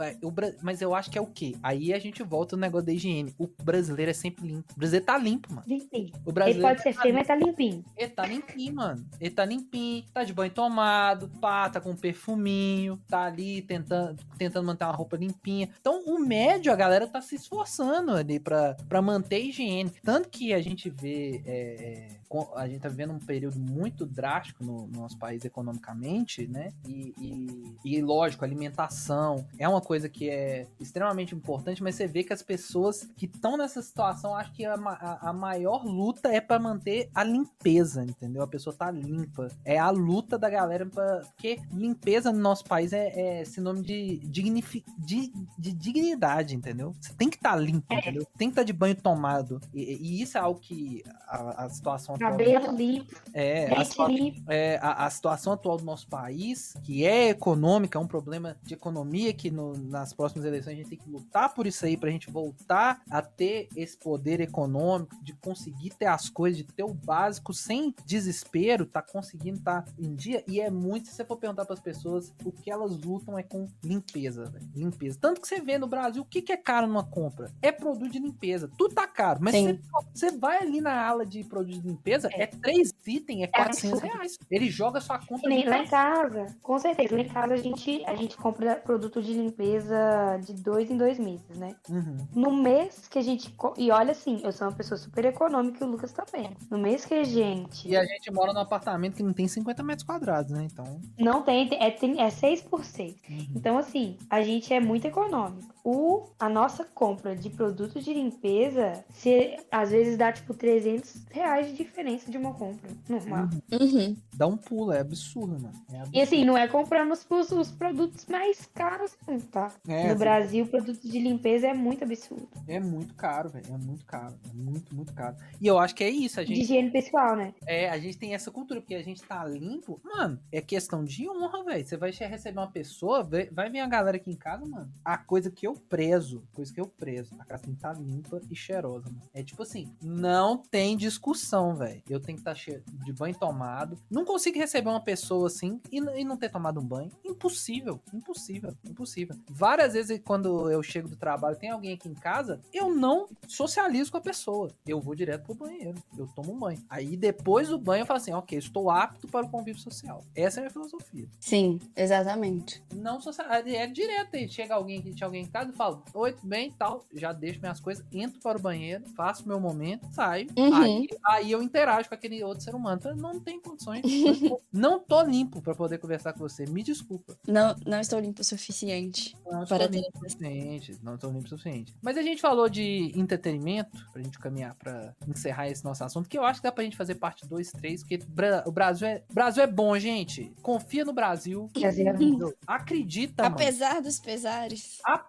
Speaker 2: mas eu acho que é o quê? Aí a gente volta no negócio da higiene. O brasileiro é sempre limpo. O brasileiro tá limpo, mano.
Speaker 3: Enfim.
Speaker 2: O
Speaker 3: Ele
Speaker 2: brasileiro
Speaker 3: pode ser
Speaker 2: tá
Speaker 3: feio,
Speaker 2: limpo.
Speaker 3: mas tá limpinho.
Speaker 2: Ele tá limpinho, mano. Ele tá limpinho, tá de banho tomado, pá, tá com um perfuminho, tá ali tentando, tentando manter uma roupa limpinha. Então, o médio, a galera tá se esforçando ali pra manter a higiene. Tanto que a gente vê. é, é, a gente tá vivendo um período muito drástico no, no nosso país economicamente, né? E, e, e, lógico, alimentação é uma coisa que é extremamente importante, mas você vê que as pessoas que estão nessa situação, acho que a, a- a maior luta é pra manter a limpeza, entendeu? A pessoa tá limpa. É a luta da galera pra. Porque limpeza no nosso país é, é sinônimo de, dignifi, de, de dignidade, entendeu? Você tem que estar limpo, entendeu? Tem que estar de banho tomado. E, e isso é algo que a, a situação atual.
Speaker 3: Cabelo limpo,
Speaker 2: É, a situa- é, a, a situação atual do nosso país, que é econômica, é um problema de economia que no- nas próximas eleições a gente tem que lutar por isso aí, pra gente voltar a ter esse poder econômico, de conseguir ter as coisas, de ter o básico sem desespero, tá conseguindo estar em dia. E é muito, se você for perguntar pras pessoas, o que elas lutam é com limpeza, velho. Limpeza. Tanto que você vê no Brasil, o que, que é caro numa compra? É produto de limpeza. Tudo tá caro, mas você, você vai ali na ala de produto de limpeza, é,
Speaker 3: É.
Speaker 2: três itens, é 400
Speaker 3: absurdo.
Speaker 2: reais. Ele joga sua conta
Speaker 3: nem lá em casa, com certeza. Lá em casa a gente, a gente compra produto de limpeza de dois em dois meses, né?
Speaker 2: Uhum.
Speaker 3: No mês que a gente. E olha assim, eu sou uma pessoa super econômica e o Lucas também. No mês que a gente
Speaker 2: E a gente mora num apartamento que não tem 50 metros quadrados, né? Então.
Speaker 3: não tem, é, tem, é 6 por 6.
Speaker 2: uhum.
Speaker 3: Então, assim, a gente é muito econômico. O, a nossa compra de produto de limpeza, se, às vezes dá tipo 300 reais de diferença de uma compra normal.
Speaker 4: Uhum.
Speaker 2: Dá um pulo, é absurdo, mano. É absurdo.
Speaker 3: E assim, não é comprando os, os- os produtos mais caros, não, tá?
Speaker 2: É,
Speaker 3: no
Speaker 2: assim,
Speaker 3: Brasil, o produto de limpeza é muito absurdo.
Speaker 2: é muito caro, velho. É muito caro. É muito, muito caro. E eu acho que é isso. A
Speaker 3: De
Speaker 2: gente,
Speaker 3: higiene pessoal, né?
Speaker 2: é, a gente tem essa cultura, porque a gente tá limpo. Mano, é questão de honra, velho. Você vai receber uma pessoa, vai vai vir a galera aqui em casa, mano. A coisa que eu prezo, coisa que eu prezo, a que estar limpa e cheirosa, mano. É tipo assim, não tem discussão, velho. Eu tenho que estar de banho tomado. Não consigo receber uma pessoa assim e, e não ter tomado um banho. Impossível, impossível, impossível. Várias vezes quando eu chego do trabalho, tem alguém aqui em casa, eu não socializo com a pessoa. Eu vou direto pro banheiro. Eu tomo um banho. Aí depois do banho eu falo assim, ok, estou apto para o convívio social. Essa é a minha filosofia.
Speaker 4: Sim, exatamente.
Speaker 2: Não social, é direto aí. Chega alguém aqui, tinha alguém em casa, eu falo, oi, tudo bem, tal. Já deixo minhas coisas, entro para o banheiro, faço meu momento, saio.
Speaker 4: Uhum.
Speaker 2: Aí, aí eu interajo com aquele outro ser humano. Então, não tem condições. não tô limpo para poder conversar com você. Me desculpa.
Speaker 4: Não, não estou limpo o suficiente.
Speaker 2: Não
Speaker 4: Para
Speaker 2: estou limpo o suficiente. Não estou limpo o suficiente. Mas a gente falou de entretenimento, pra gente caminhar pra encerrar esse nosso assunto, que eu acho que dá pra gente fazer parte 2, 3, porque o Brasil é, Brasil é bom, gente. Confia no Brasil.
Speaker 3: Brasil é?
Speaker 2: Acredita, mano.
Speaker 4: Apesar dos pesares.
Speaker 2: Apesar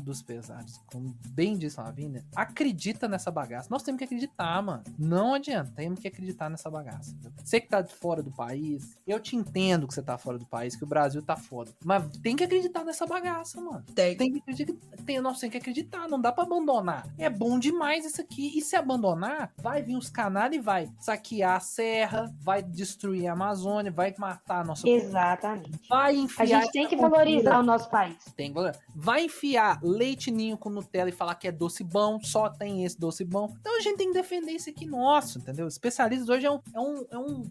Speaker 2: dos pesares, como bem disse a Lavínia, acredita nessa bagaça. Nós temos que acreditar, mano. Não adianta, temos que acreditar nessa bagaça. entendeu? Você que tá de fora do país, eu te entendo que você tá fora do país, que o Brasil tá foda. Mas tem que acreditar nessa bagaça, mano.
Speaker 4: Tem.
Speaker 2: Tem que acreditar, tem, nós tem que acreditar, não dá pra abandonar. É bom demais isso aqui. E se abandonar, vai vir os canalhas e vai saquear a serra, vai destruir a Amazônia, vai matar a nossa
Speaker 3: Exatamente.
Speaker 2: vai
Speaker 3: A
Speaker 2: enfiar
Speaker 3: gente tem que valorizar o nosso país.
Speaker 2: tem valor. Vai enfiar leite ninho com Nutella e falar que é doce bom, só tem esse doce bom. Então a gente tem que defender isso aqui nosso, entendeu? Especialistas hoje é um, é um, é um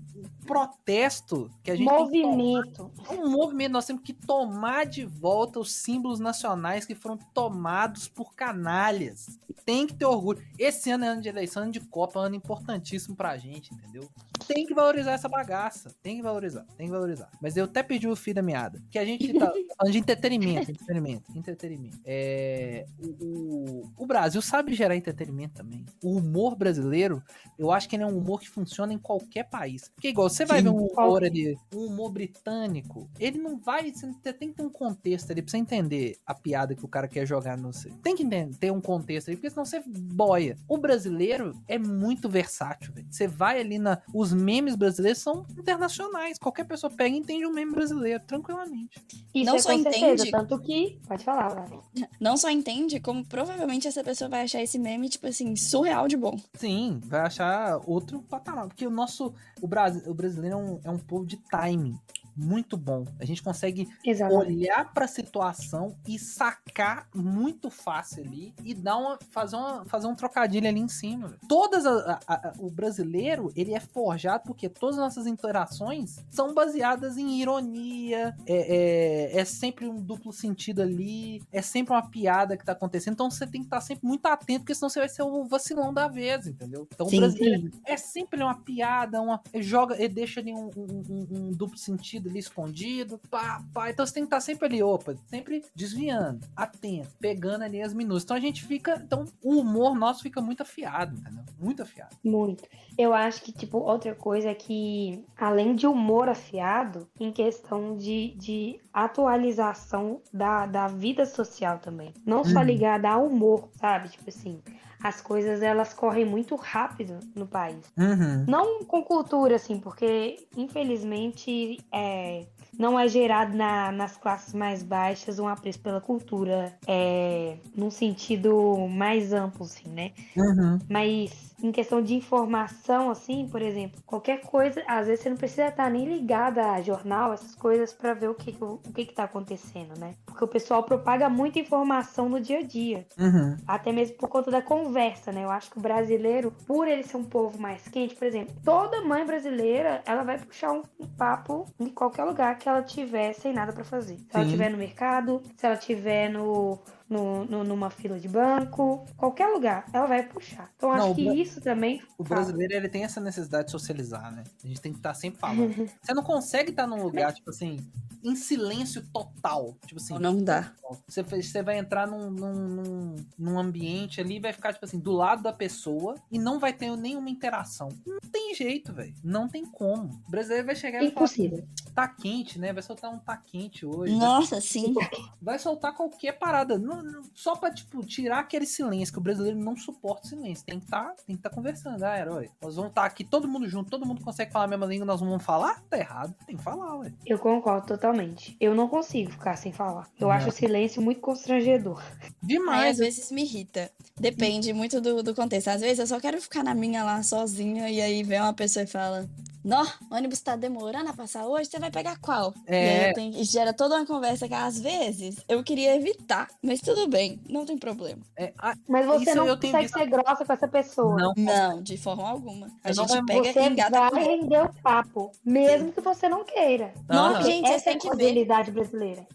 Speaker 2: protesto que a gente tem
Speaker 3: Movimento.
Speaker 2: é um movimento, nós temos que tomar de volta os símbolos nacionais que foram tomados por canalhas. Tem que ter orgulho. Esse ano é ano de eleição, ano de Copa, ano importantíssimo pra gente, entendeu? Tem que valorizar essa bagaça. Tem que valorizar, tem que valorizar. Mas eu até pedi o fio da meada. Que a gente tá falando de entretenimento, entretenimento, entretenimento. É, o, o, o Brasil sabe gerar entretenimento também. O humor brasileiro, eu acho que ele é um humor que funciona em qualquer país. Porque igual, você vai
Speaker 4: Sim.
Speaker 2: ver um humor ali, um humor britânico, ele não vai, você tem que ter um contexto ali pra você entender a piada que o cara quer jogar no você. Tem que entender, ter um contexto ali, porque senão você boia. O brasileiro é muito versátil, velho. Você vai ali na, os memes brasileiros são internacionais. Qualquer pessoa pega e entende um meme brasileiro tranquilamente.
Speaker 3: Isso
Speaker 4: Não
Speaker 3: é
Speaker 4: só
Speaker 3: certeza,
Speaker 4: entende-
Speaker 3: tanto que. Pode falar. Fala.
Speaker 4: Não só entende, como provavelmente essa pessoa vai achar esse meme, tipo assim, surreal de bom.
Speaker 2: Sim, vai achar outro patamar. Porque o nosso. O, Brasil, o brasileiro é um, é um povo de timing muito bom. A gente consegue
Speaker 3: Exatamente.
Speaker 2: olhar para a situação e sacar muito fácil ali e dar uma fazer, uma, fazer um trocadilho ali em cima. Todas a- a- a- o brasileiro ele é forjado porque todas as nossas interações são baseadas em ironia, é, é, é sempre um duplo sentido ali, é sempre uma piada que tá acontecendo. Então você tem que estar sempre muito atento, porque senão você vai ser o vacilão da vez, entendeu? Então
Speaker 4: Sim,
Speaker 2: o brasileiro é sempre uma piada, uma ele joga, ele deixa ali um, um- um- um duplo sentido ali escondido, pá, pá. Então você tem que estar sempre ali, opa, sempre desviando, atento, pegando ali as minúcias. Então a gente fica, então o humor nosso fica muito afiado, entendeu? Muito afiado.
Speaker 3: Muito. Eu acho que, tipo, outra coisa é que, além de humor afiado, em questão de, de atualização da, da vida social também. Não só
Speaker 2: Uhum.
Speaker 3: ligada ao humor, sabe? Tipo assim, as coisas elas correm muito rápido no país.
Speaker 2: Uhum.
Speaker 3: Não com cultura, assim, porque infelizmente é, não é gerado na- nas classes mais baixas um apreço pela cultura, é, num sentido mais amplo, assim, né?
Speaker 2: Uhum.
Speaker 3: Mas em questão de informação, assim, por exemplo, qualquer coisa, às vezes você não precisa estar nem ligada a jornal, essas coisas, para ver o que, que- o que, que tá acontecendo, né? Porque o pessoal propaga muita informação no dia a dia.
Speaker 2: Uhum.
Speaker 3: Até mesmo por conta da conversa, né? Eu acho que o brasileiro, por ele ser um povo mais quente, por exemplo, toda mãe brasileira, ela vai puxar um, um papo em qualquer lugar que ela tiver sem nada pra fazer. Se ela
Speaker 2: Sim.
Speaker 3: tiver no mercado, se ela tiver no, no, no- numa fila de banco, qualquer lugar, ela vai puxar. Então
Speaker 2: Não,
Speaker 3: acho que isso também.
Speaker 2: O
Speaker 3: fala.
Speaker 2: brasileiro, ele tem essa necessidade de socializar, né? A gente tem que estar sempre falando. Você não consegue estar num lugar, tipo assim, em silêncio total. Tipo assim,
Speaker 4: Não dá.
Speaker 2: Você, você vai entrar num, num, num, num ambiente ali e vai ficar, tipo assim, do lado da pessoa e não vai ter nenhuma interação. Não tem jeito, velho. Não tem como. O brasileiro vai chegar e falar assim,
Speaker 3: Impossível.
Speaker 2: tá quente, né? Vai soltar um tá quente hoje.
Speaker 4: Nossa, sim.
Speaker 2: Vai soltar qualquer parada. Não- não- só pra, tipo, tirar aquele silêncio, que o brasileiro não suporta silêncio. Tem que tá, tem que tá conversando. Ah, herói. Nós vamos estar aqui todo mundo junto, todo mundo consegue falar a mesma língua, nós vamos falar? Tá errado. Tem que falar, ué.
Speaker 3: Eu concordo totalmente. Eu não consigo ficar sem falar. Eu
Speaker 2: Não.
Speaker 3: acho o silêncio muito constrangedor.
Speaker 4: Aí
Speaker 2: Demais.
Speaker 4: às vezes me irrita. Depende muito do, do contexto. Às vezes eu só quero ficar na minha lá sozinha e aí vem uma pessoa e fala: Nó, o ônibus tá demorando a passar hoje, você vai pegar qual?
Speaker 2: É.
Speaker 4: tenho- e gera toda uma conversa que às vezes eu queria evitar, mas tudo bem, não tem problema.
Speaker 2: É, ah,
Speaker 3: Mas você não consegue
Speaker 2: visto-
Speaker 3: ser grossa com essa pessoa.
Speaker 2: não.
Speaker 4: Não, de forma alguma. A
Speaker 2: Eu não
Speaker 4: gente pega
Speaker 3: Você
Speaker 4: e engata
Speaker 3: vai
Speaker 4: com
Speaker 3: render o papo, mesmo que você não queira.
Speaker 2: Aham.
Speaker 4: Gente, vocês
Speaker 3: Essa é
Speaker 4: têm
Speaker 3: a
Speaker 4: que ver.
Speaker 3: cordialidade brasileira.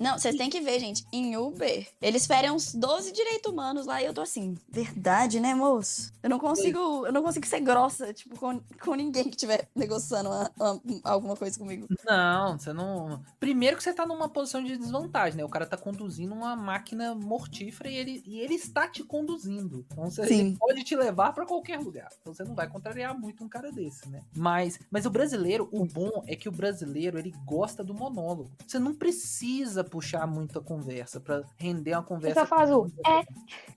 Speaker 4: Não, vocês têm que ver, gente, em Uber, eles ferem uns 12 direitos humanos lá e eu tô assim, verdade, né, moço? Eu não consigo, eu não consigo ser grossa, tipo, com, com ninguém que estiver negociando uma- uma- alguma coisa comigo.
Speaker 2: Não, você não. Primeiro que você tá numa posição de desvantagem, né? O cara tá conduzindo uma máquina mortífera e ele, e ele está te conduzindo. Então você
Speaker 4: Sim.
Speaker 2: pode te levar pra qualquer lugar. Então você não vai contrariar muito um cara desse, né? Mas, mas o brasileiro, o bom é que o brasileiro, ele gosta do monólogo. Você não precisa puxar muito a conversa pra render uma
Speaker 3: Você
Speaker 2: conversa.
Speaker 3: só faz o. É,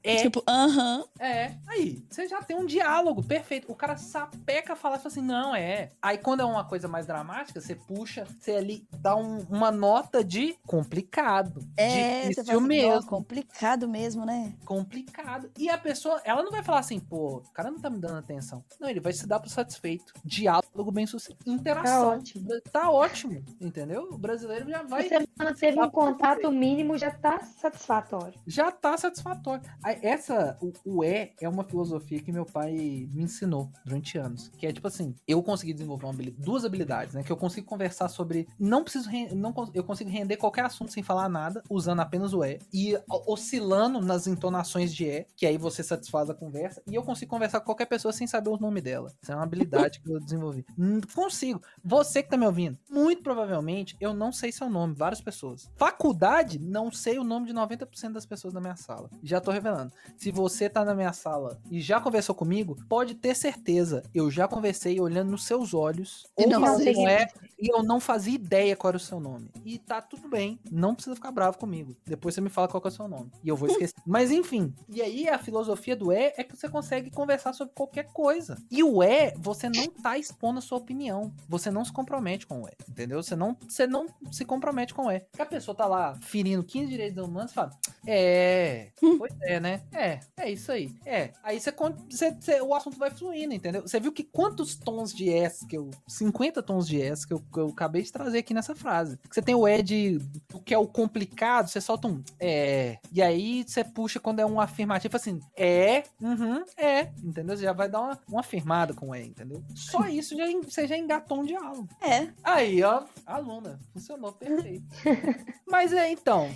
Speaker 2: É,
Speaker 4: Tipo, aham.
Speaker 2: é, aí, você já tem um diálogo perfeito. O cara sapeca falar e fala assim, não, é. Aí quando é uma coisa mais dramática, você puxa, você ali dá um- uma nota de complicado.
Speaker 4: É, você
Speaker 2: difícil
Speaker 4: assim,
Speaker 2: mesmo.
Speaker 4: "Nó, complicado mesmo, né?
Speaker 2: Complicado. E a pessoa, ela não vai falar assim, pô, o cara não tá me dando atenção. Não, ele vai se dar pro satisfeito. Diálogo bem sucedido.
Speaker 3: tá
Speaker 2: Interação.
Speaker 3: ótimo.
Speaker 2: Tá ótimo, entendeu? O brasileiro já vai.
Speaker 3: Você manteve um contato mínimo, já tá satisfatório.
Speaker 2: já tá satisfatório. Essa, o, o é, é uma filosofia que meu pai me ensinou durante anos. Que é tipo assim, eu consegui desenvolver uma habili- duas habilidades, né? Que eu consigo conversar sobre. Não preciso. Não, eu consigo render qualquer assunto sem falar nada, usando apenas o. E o- oscilando nas entonações de é, que aí você satisfaz a conversa. E eu consigo conversar com qualquer pessoa sem saber o nome dela. Isso é uma habilidade que eu desenvolvi. Consigo. Você que tá me ouvindo, muito provavelmente eu não sei seu nome, várias pessoas. Faculdade, não sei o nome de 90% das pessoas da minha sala. Já tô revelando. Se você tá na minha sala e já conversou comigo, pode ter certeza, eu já conversei olhando nos seus olhos.
Speaker 4: E não
Speaker 3: sei
Speaker 2: não é, e eu não fazia ideia qual era o seu nome. E tá tudo bem, não precisa ficar bravo comigo. Depois você me fala qual que é o seu nome. E eu vou esquecer. Mas enfim, e aí a filosofia do é é que você consegue conversar sobre qualquer coisa. E o é, você não tá expondo a sua opinião. Você não se compromete com o é, entendeu? Você não, você não se compromete com o é. A pessoa tá lá ferindo 15 direitos humanos, você fala, é, pois é, né? É, é isso aí. É, aí você, você, você o assunto vai fluindo, entendeu? Você viu que quantos tons de S que eu, 50 tons de S que eu, que eu acabei de trazer aqui nessa frase. Você tem o Ed, o que é o complicado, você solta um é, e aí você puxa quando é um afirmativo, assim, é, uhum, é, entendeu? Você já vai dar uma, uma afirmada com é, entendeu? Só isso já, você já engatou um diálogo.
Speaker 4: É.
Speaker 2: Aí, ó, aluna, funcionou perfeito. Mas é, então,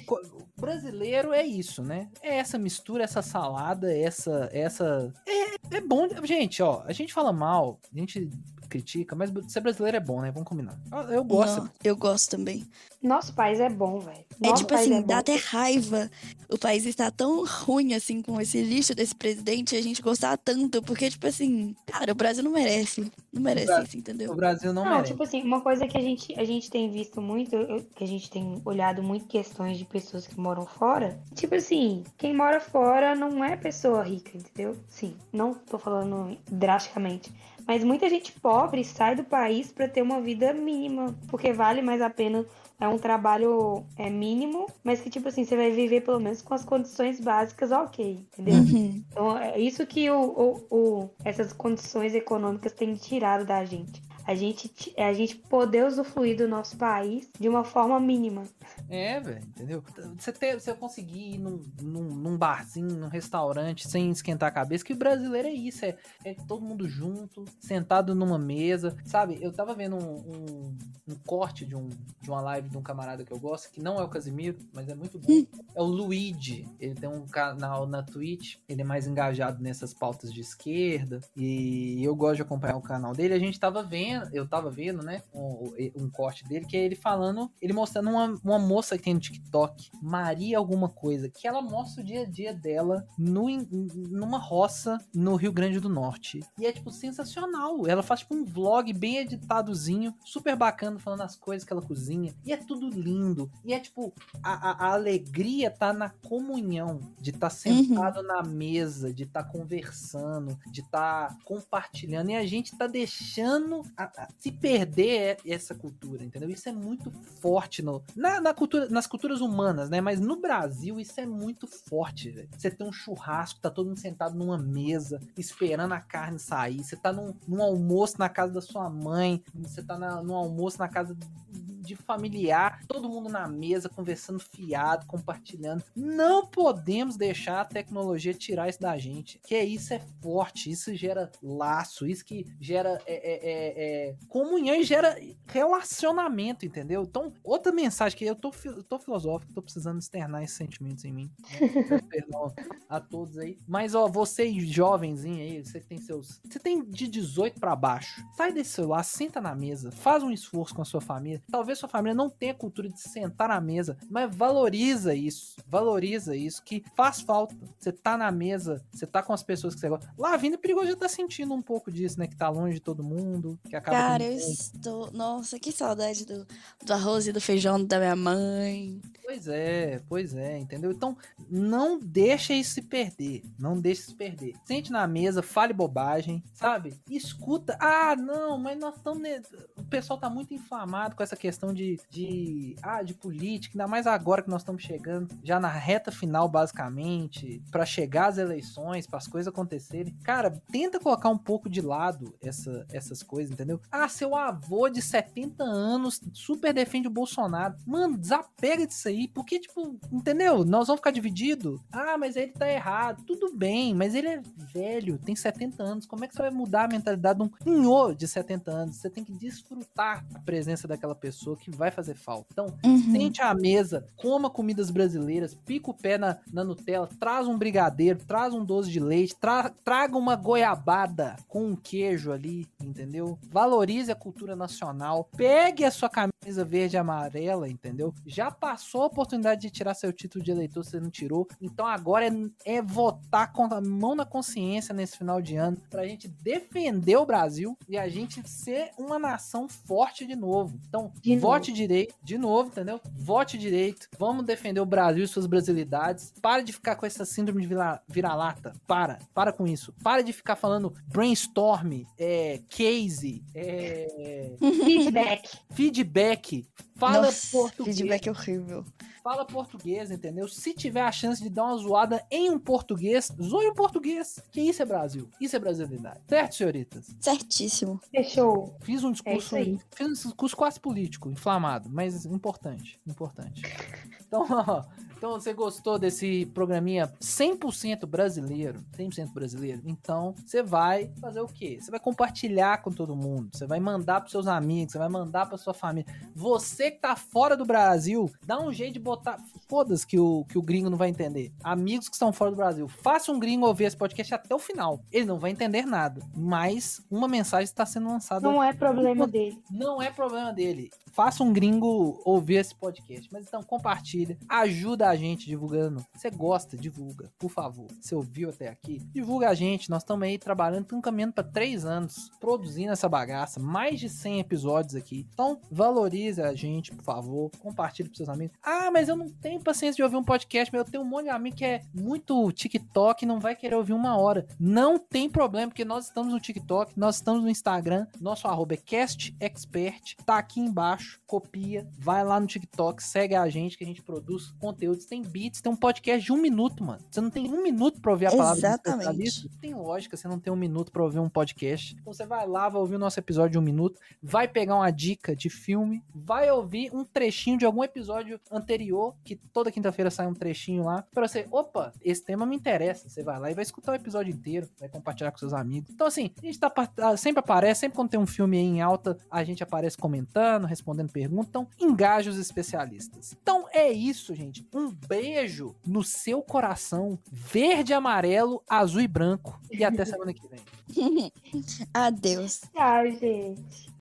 Speaker 2: brasileiro é isso, né? É essa mistura, essa salada, essa, essa... É, é bom, gente, ó, a gente fala mal, a gente critica, mas ser brasileiro é bom, né? Vamos combinar. Eu, eu gosto. Não,
Speaker 4: eu gosto também.
Speaker 3: Nosso país é bom, velho.
Speaker 4: É tipo assim, é dá até raiva. O país está tão ruim, assim, com esse lixo desse presidente, e a gente gostar tanto, porque, tipo assim, cara, o Brasil não merece. Não merece Brasil, isso, entendeu?
Speaker 2: O Brasil não, não merece.
Speaker 3: tipo assim, uma coisa que a gente, a gente tem visto muito, que a gente tem olhado muito questões de pessoas que moram fora. Tipo assim, quem mora fora não é pessoa rica, entendeu? Sim, não tô falando drasticamente. Mas muita gente pobre sai do país para ter uma vida mínima, porque vale mais a pena é um trabalho é mínimo, mas que tipo assim, você vai viver pelo menos com as condições básicas ok, entendeu? Uhum. Então é isso que o, o, o, essas condições econômicas têm tirado da gente a gente, a gente poder usufruir do nosso país de uma forma mínima.
Speaker 2: É, velho, entendeu? Você, ter, você conseguir ir num, num, num, barzinho, num restaurante, sem esquentar a cabeça, que o brasileiro é isso, é, é todo mundo junto, sentado numa mesa, sabe? Eu tava vendo um, um, um, corte de, um, de uma live de um camarada que eu gosto, que não é o Casimiro, mas é muito bom. É o Luigi, ele tem um canal na Twitch, ele é mais engajado nessas pautas de esquerda, e eu gosto de acompanhar o canal dele, a gente tava vendo vendo, eu tava vendo, né, um, um corte dele, que é ele falando, ele mostrando uma, uma moça que tem no TikTok, Maria alguma coisa, que ela mostra o dia a dia dela no, numa roça no Rio Grande do Norte. E é, tipo, sensacional. Ela faz, tipo, um vlog bem editadozinho, super bacana, falando as coisas que ela cozinha. E é tudo lindo. E é, tipo, a, a, a alegria tá na comunhão, de estar tá sentado uhum. na mesa, de estar tá conversando, de estar tá compartilhando. E a gente tá deixando a, a, se perder essa cultura, entendeu? Isso é muito forte no, na, na, cultura, nas culturas humanas, né? Mas no Brasil isso é muito forte, velho. Você tem um churrasco, tá todo mundo sentado numa mesa, esperando a carne sair. Você tá num, num almoço na casa da sua mãe, você tá na, num almoço na casa de familiar, todo mundo na mesa, conversando fiado, compartilhando. Não podemos deixar a tecnologia tirar isso da gente. Que é isso é forte, isso gera laço, isso que gera é, é, é, é comunhão e gera relacionamento, entendeu? Então, outra mensagem que eu tô, eu tô filosófico, tô precisando externar esses sentimentos em mim. Né? Perdão a todos aí. Mas, ó, vocês jovenzinhos aí, você tem seus. Você tem de 18 para baixo. Sai desse celular, senta na mesa, faz um esforço com a sua família. Talvez sua família não tenha cultura de sentar na mesa, mas valoriza isso, valoriza isso, que faz falta. Você tá na mesa, você tá com as pessoas que você gosta. Lá vindo é perigoso já tá sentindo um pouco disso, né? Que tá longe de todo mundo, que acaba.
Speaker 4: Cara, eu estou. Nossa, que saudade do, do arroz e do feijão da minha mãe.
Speaker 2: Pois é, pois é, entendeu? Então, não deixa isso se perder. Não deixe se perder. Sente na mesa, fale bobagem, sabe? Escuta. Ah, não, mas nós estamos. O pessoal tá muito inflamado com essa questão de, de. Ah, de política, ainda mais agora que nós estamos chegando, já na reta final, basicamente, para chegar às eleições, para as coisas acontecerem. Cara, tenta colocar um pouco de lado essa, essas coisas, entendeu? Ah, seu avô de 70 anos super defende o Bolsonaro. Mano, desapega disso aí porque, tipo, entendeu? Nós vamos ficar divididos. Ah, mas ele tá errado. Tudo bem, mas ele é velho, tem 70 anos. Como é que você vai mudar a mentalidade de um senhor de 70 anos? Você tem que desfrutar a presença daquela pessoa que vai fazer falta. Então, uhum. sente à mesa, coma comidas brasileiras, pica o pé na, na Nutella, traz um brigadeiro, traz um doce de leite, tra traga uma goiabada com um queijo ali, entendeu? Valorize a cultura nacional, pegue a sua camisa verde e amarela, entendeu? Já passou oportunidade de tirar seu título de eleitor, você não tirou. Então agora é, é votar com a mão na consciência nesse final de ano pra gente defender o Brasil e a gente ser uma nação forte de novo. Então, de vote novo. direito, de novo, entendeu? Vote direito. Vamos defender o Brasil e suas brasilidades. Para de ficar com essa síndrome de vira-lata. Para. Para com isso. Para de ficar falando brainstorm, é, case, é...
Speaker 3: feedback.
Speaker 2: Feedback. Fala
Speaker 4: Nossa, português. Feedback horrível.
Speaker 2: Fala português, entendeu? Se tiver a chance de dar uma zoada em um português, zoe o português. Que isso é Brasil. Isso é brasilidade. Certo, senhoritas?
Speaker 4: Certíssimo.
Speaker 3: Fechou.
Speaker 2: Fiz um
Speaker 3: É
Speaker 2: discurso,
Speaker 3: aí.
Speaker 2: fiz um discurso quase político, inflamado, mas importante, importante. Então, ó, então você gostou desse programinha 100% brasileiro, 100% brasileiro? Então, você vai fazer o quê? Você vai compartilhar com todo mundo, você vai mandar pros seus amigos, você vai mandar pra sua família. Você que tá fora do Brasil, dá um jeito de botar, foda-se que o, que o gringo não vai entender. Amigos que estão fora do Brasil, faça um gringo ouvir esse podcast até o final. Ele não vai entender nada, mas uma mensagem está sendo lançada
Speaker 3: Não é problema dele.
Speaker 2: não é problema dele. Faça um gringo ouvir esse podcast. Mas então compartilha. Ajuda a gente divulgando. Você gosta, divulga. Por favor. Você ouviu até aqui? Divulga a gente. Nós estamos aí trabalhando, estamos caminhando para três anos. Produzindo essa bagaça. Mais de 100 episódios aqui. Então valorize a gente, por favor. Compartilhe para seus amigos. Ah, mas eu não tenho paciência de ouvir um podcast. Mas eu tenho um monte de amigo que é muito TikTok e não vai querer ouvir uma hora. Não tem problema, porque nós estamos no TikTok, nós estamos no Instagram. Nosso arroba é CastExpert. Tá aqui embaixo. Copia. Vai lá no TikTok, segue a gente que a gente produz conteúdos. Tem beats, tem um podcast de um minuto, mano. Você não tem um minuto pra ouvir a palavra
Speaker 4: Exatamente.
Speaker 2: especialista? Tem lógica, você não tem um minuto pra ouvir um podcast. Então você vai lá, vai ouvir o nosso episódio de um minuto, vai pegar uma dica de filme, vai ouvir um trechinho de algum episódio anterior, que toda quinta-feira sai um trechinho lá, pra você, opa, esse tema me interessa. Você vai lá e vai escutar o episódio inteiro, vai compartilhar com seus amigos. Então, assim, a gente tá, ah, sempre aparece, sempre quando tem um filme aí em alta, a gente aparece comentando, respondendo perguntas. Então, engaje os especialistas. Então, é isso, gente. Um beijo no seu coração, verde, amarelo, azul e branco. E até semana que vem.
Speaker 4: Adeus.
Speaker 3: Tchau, gente.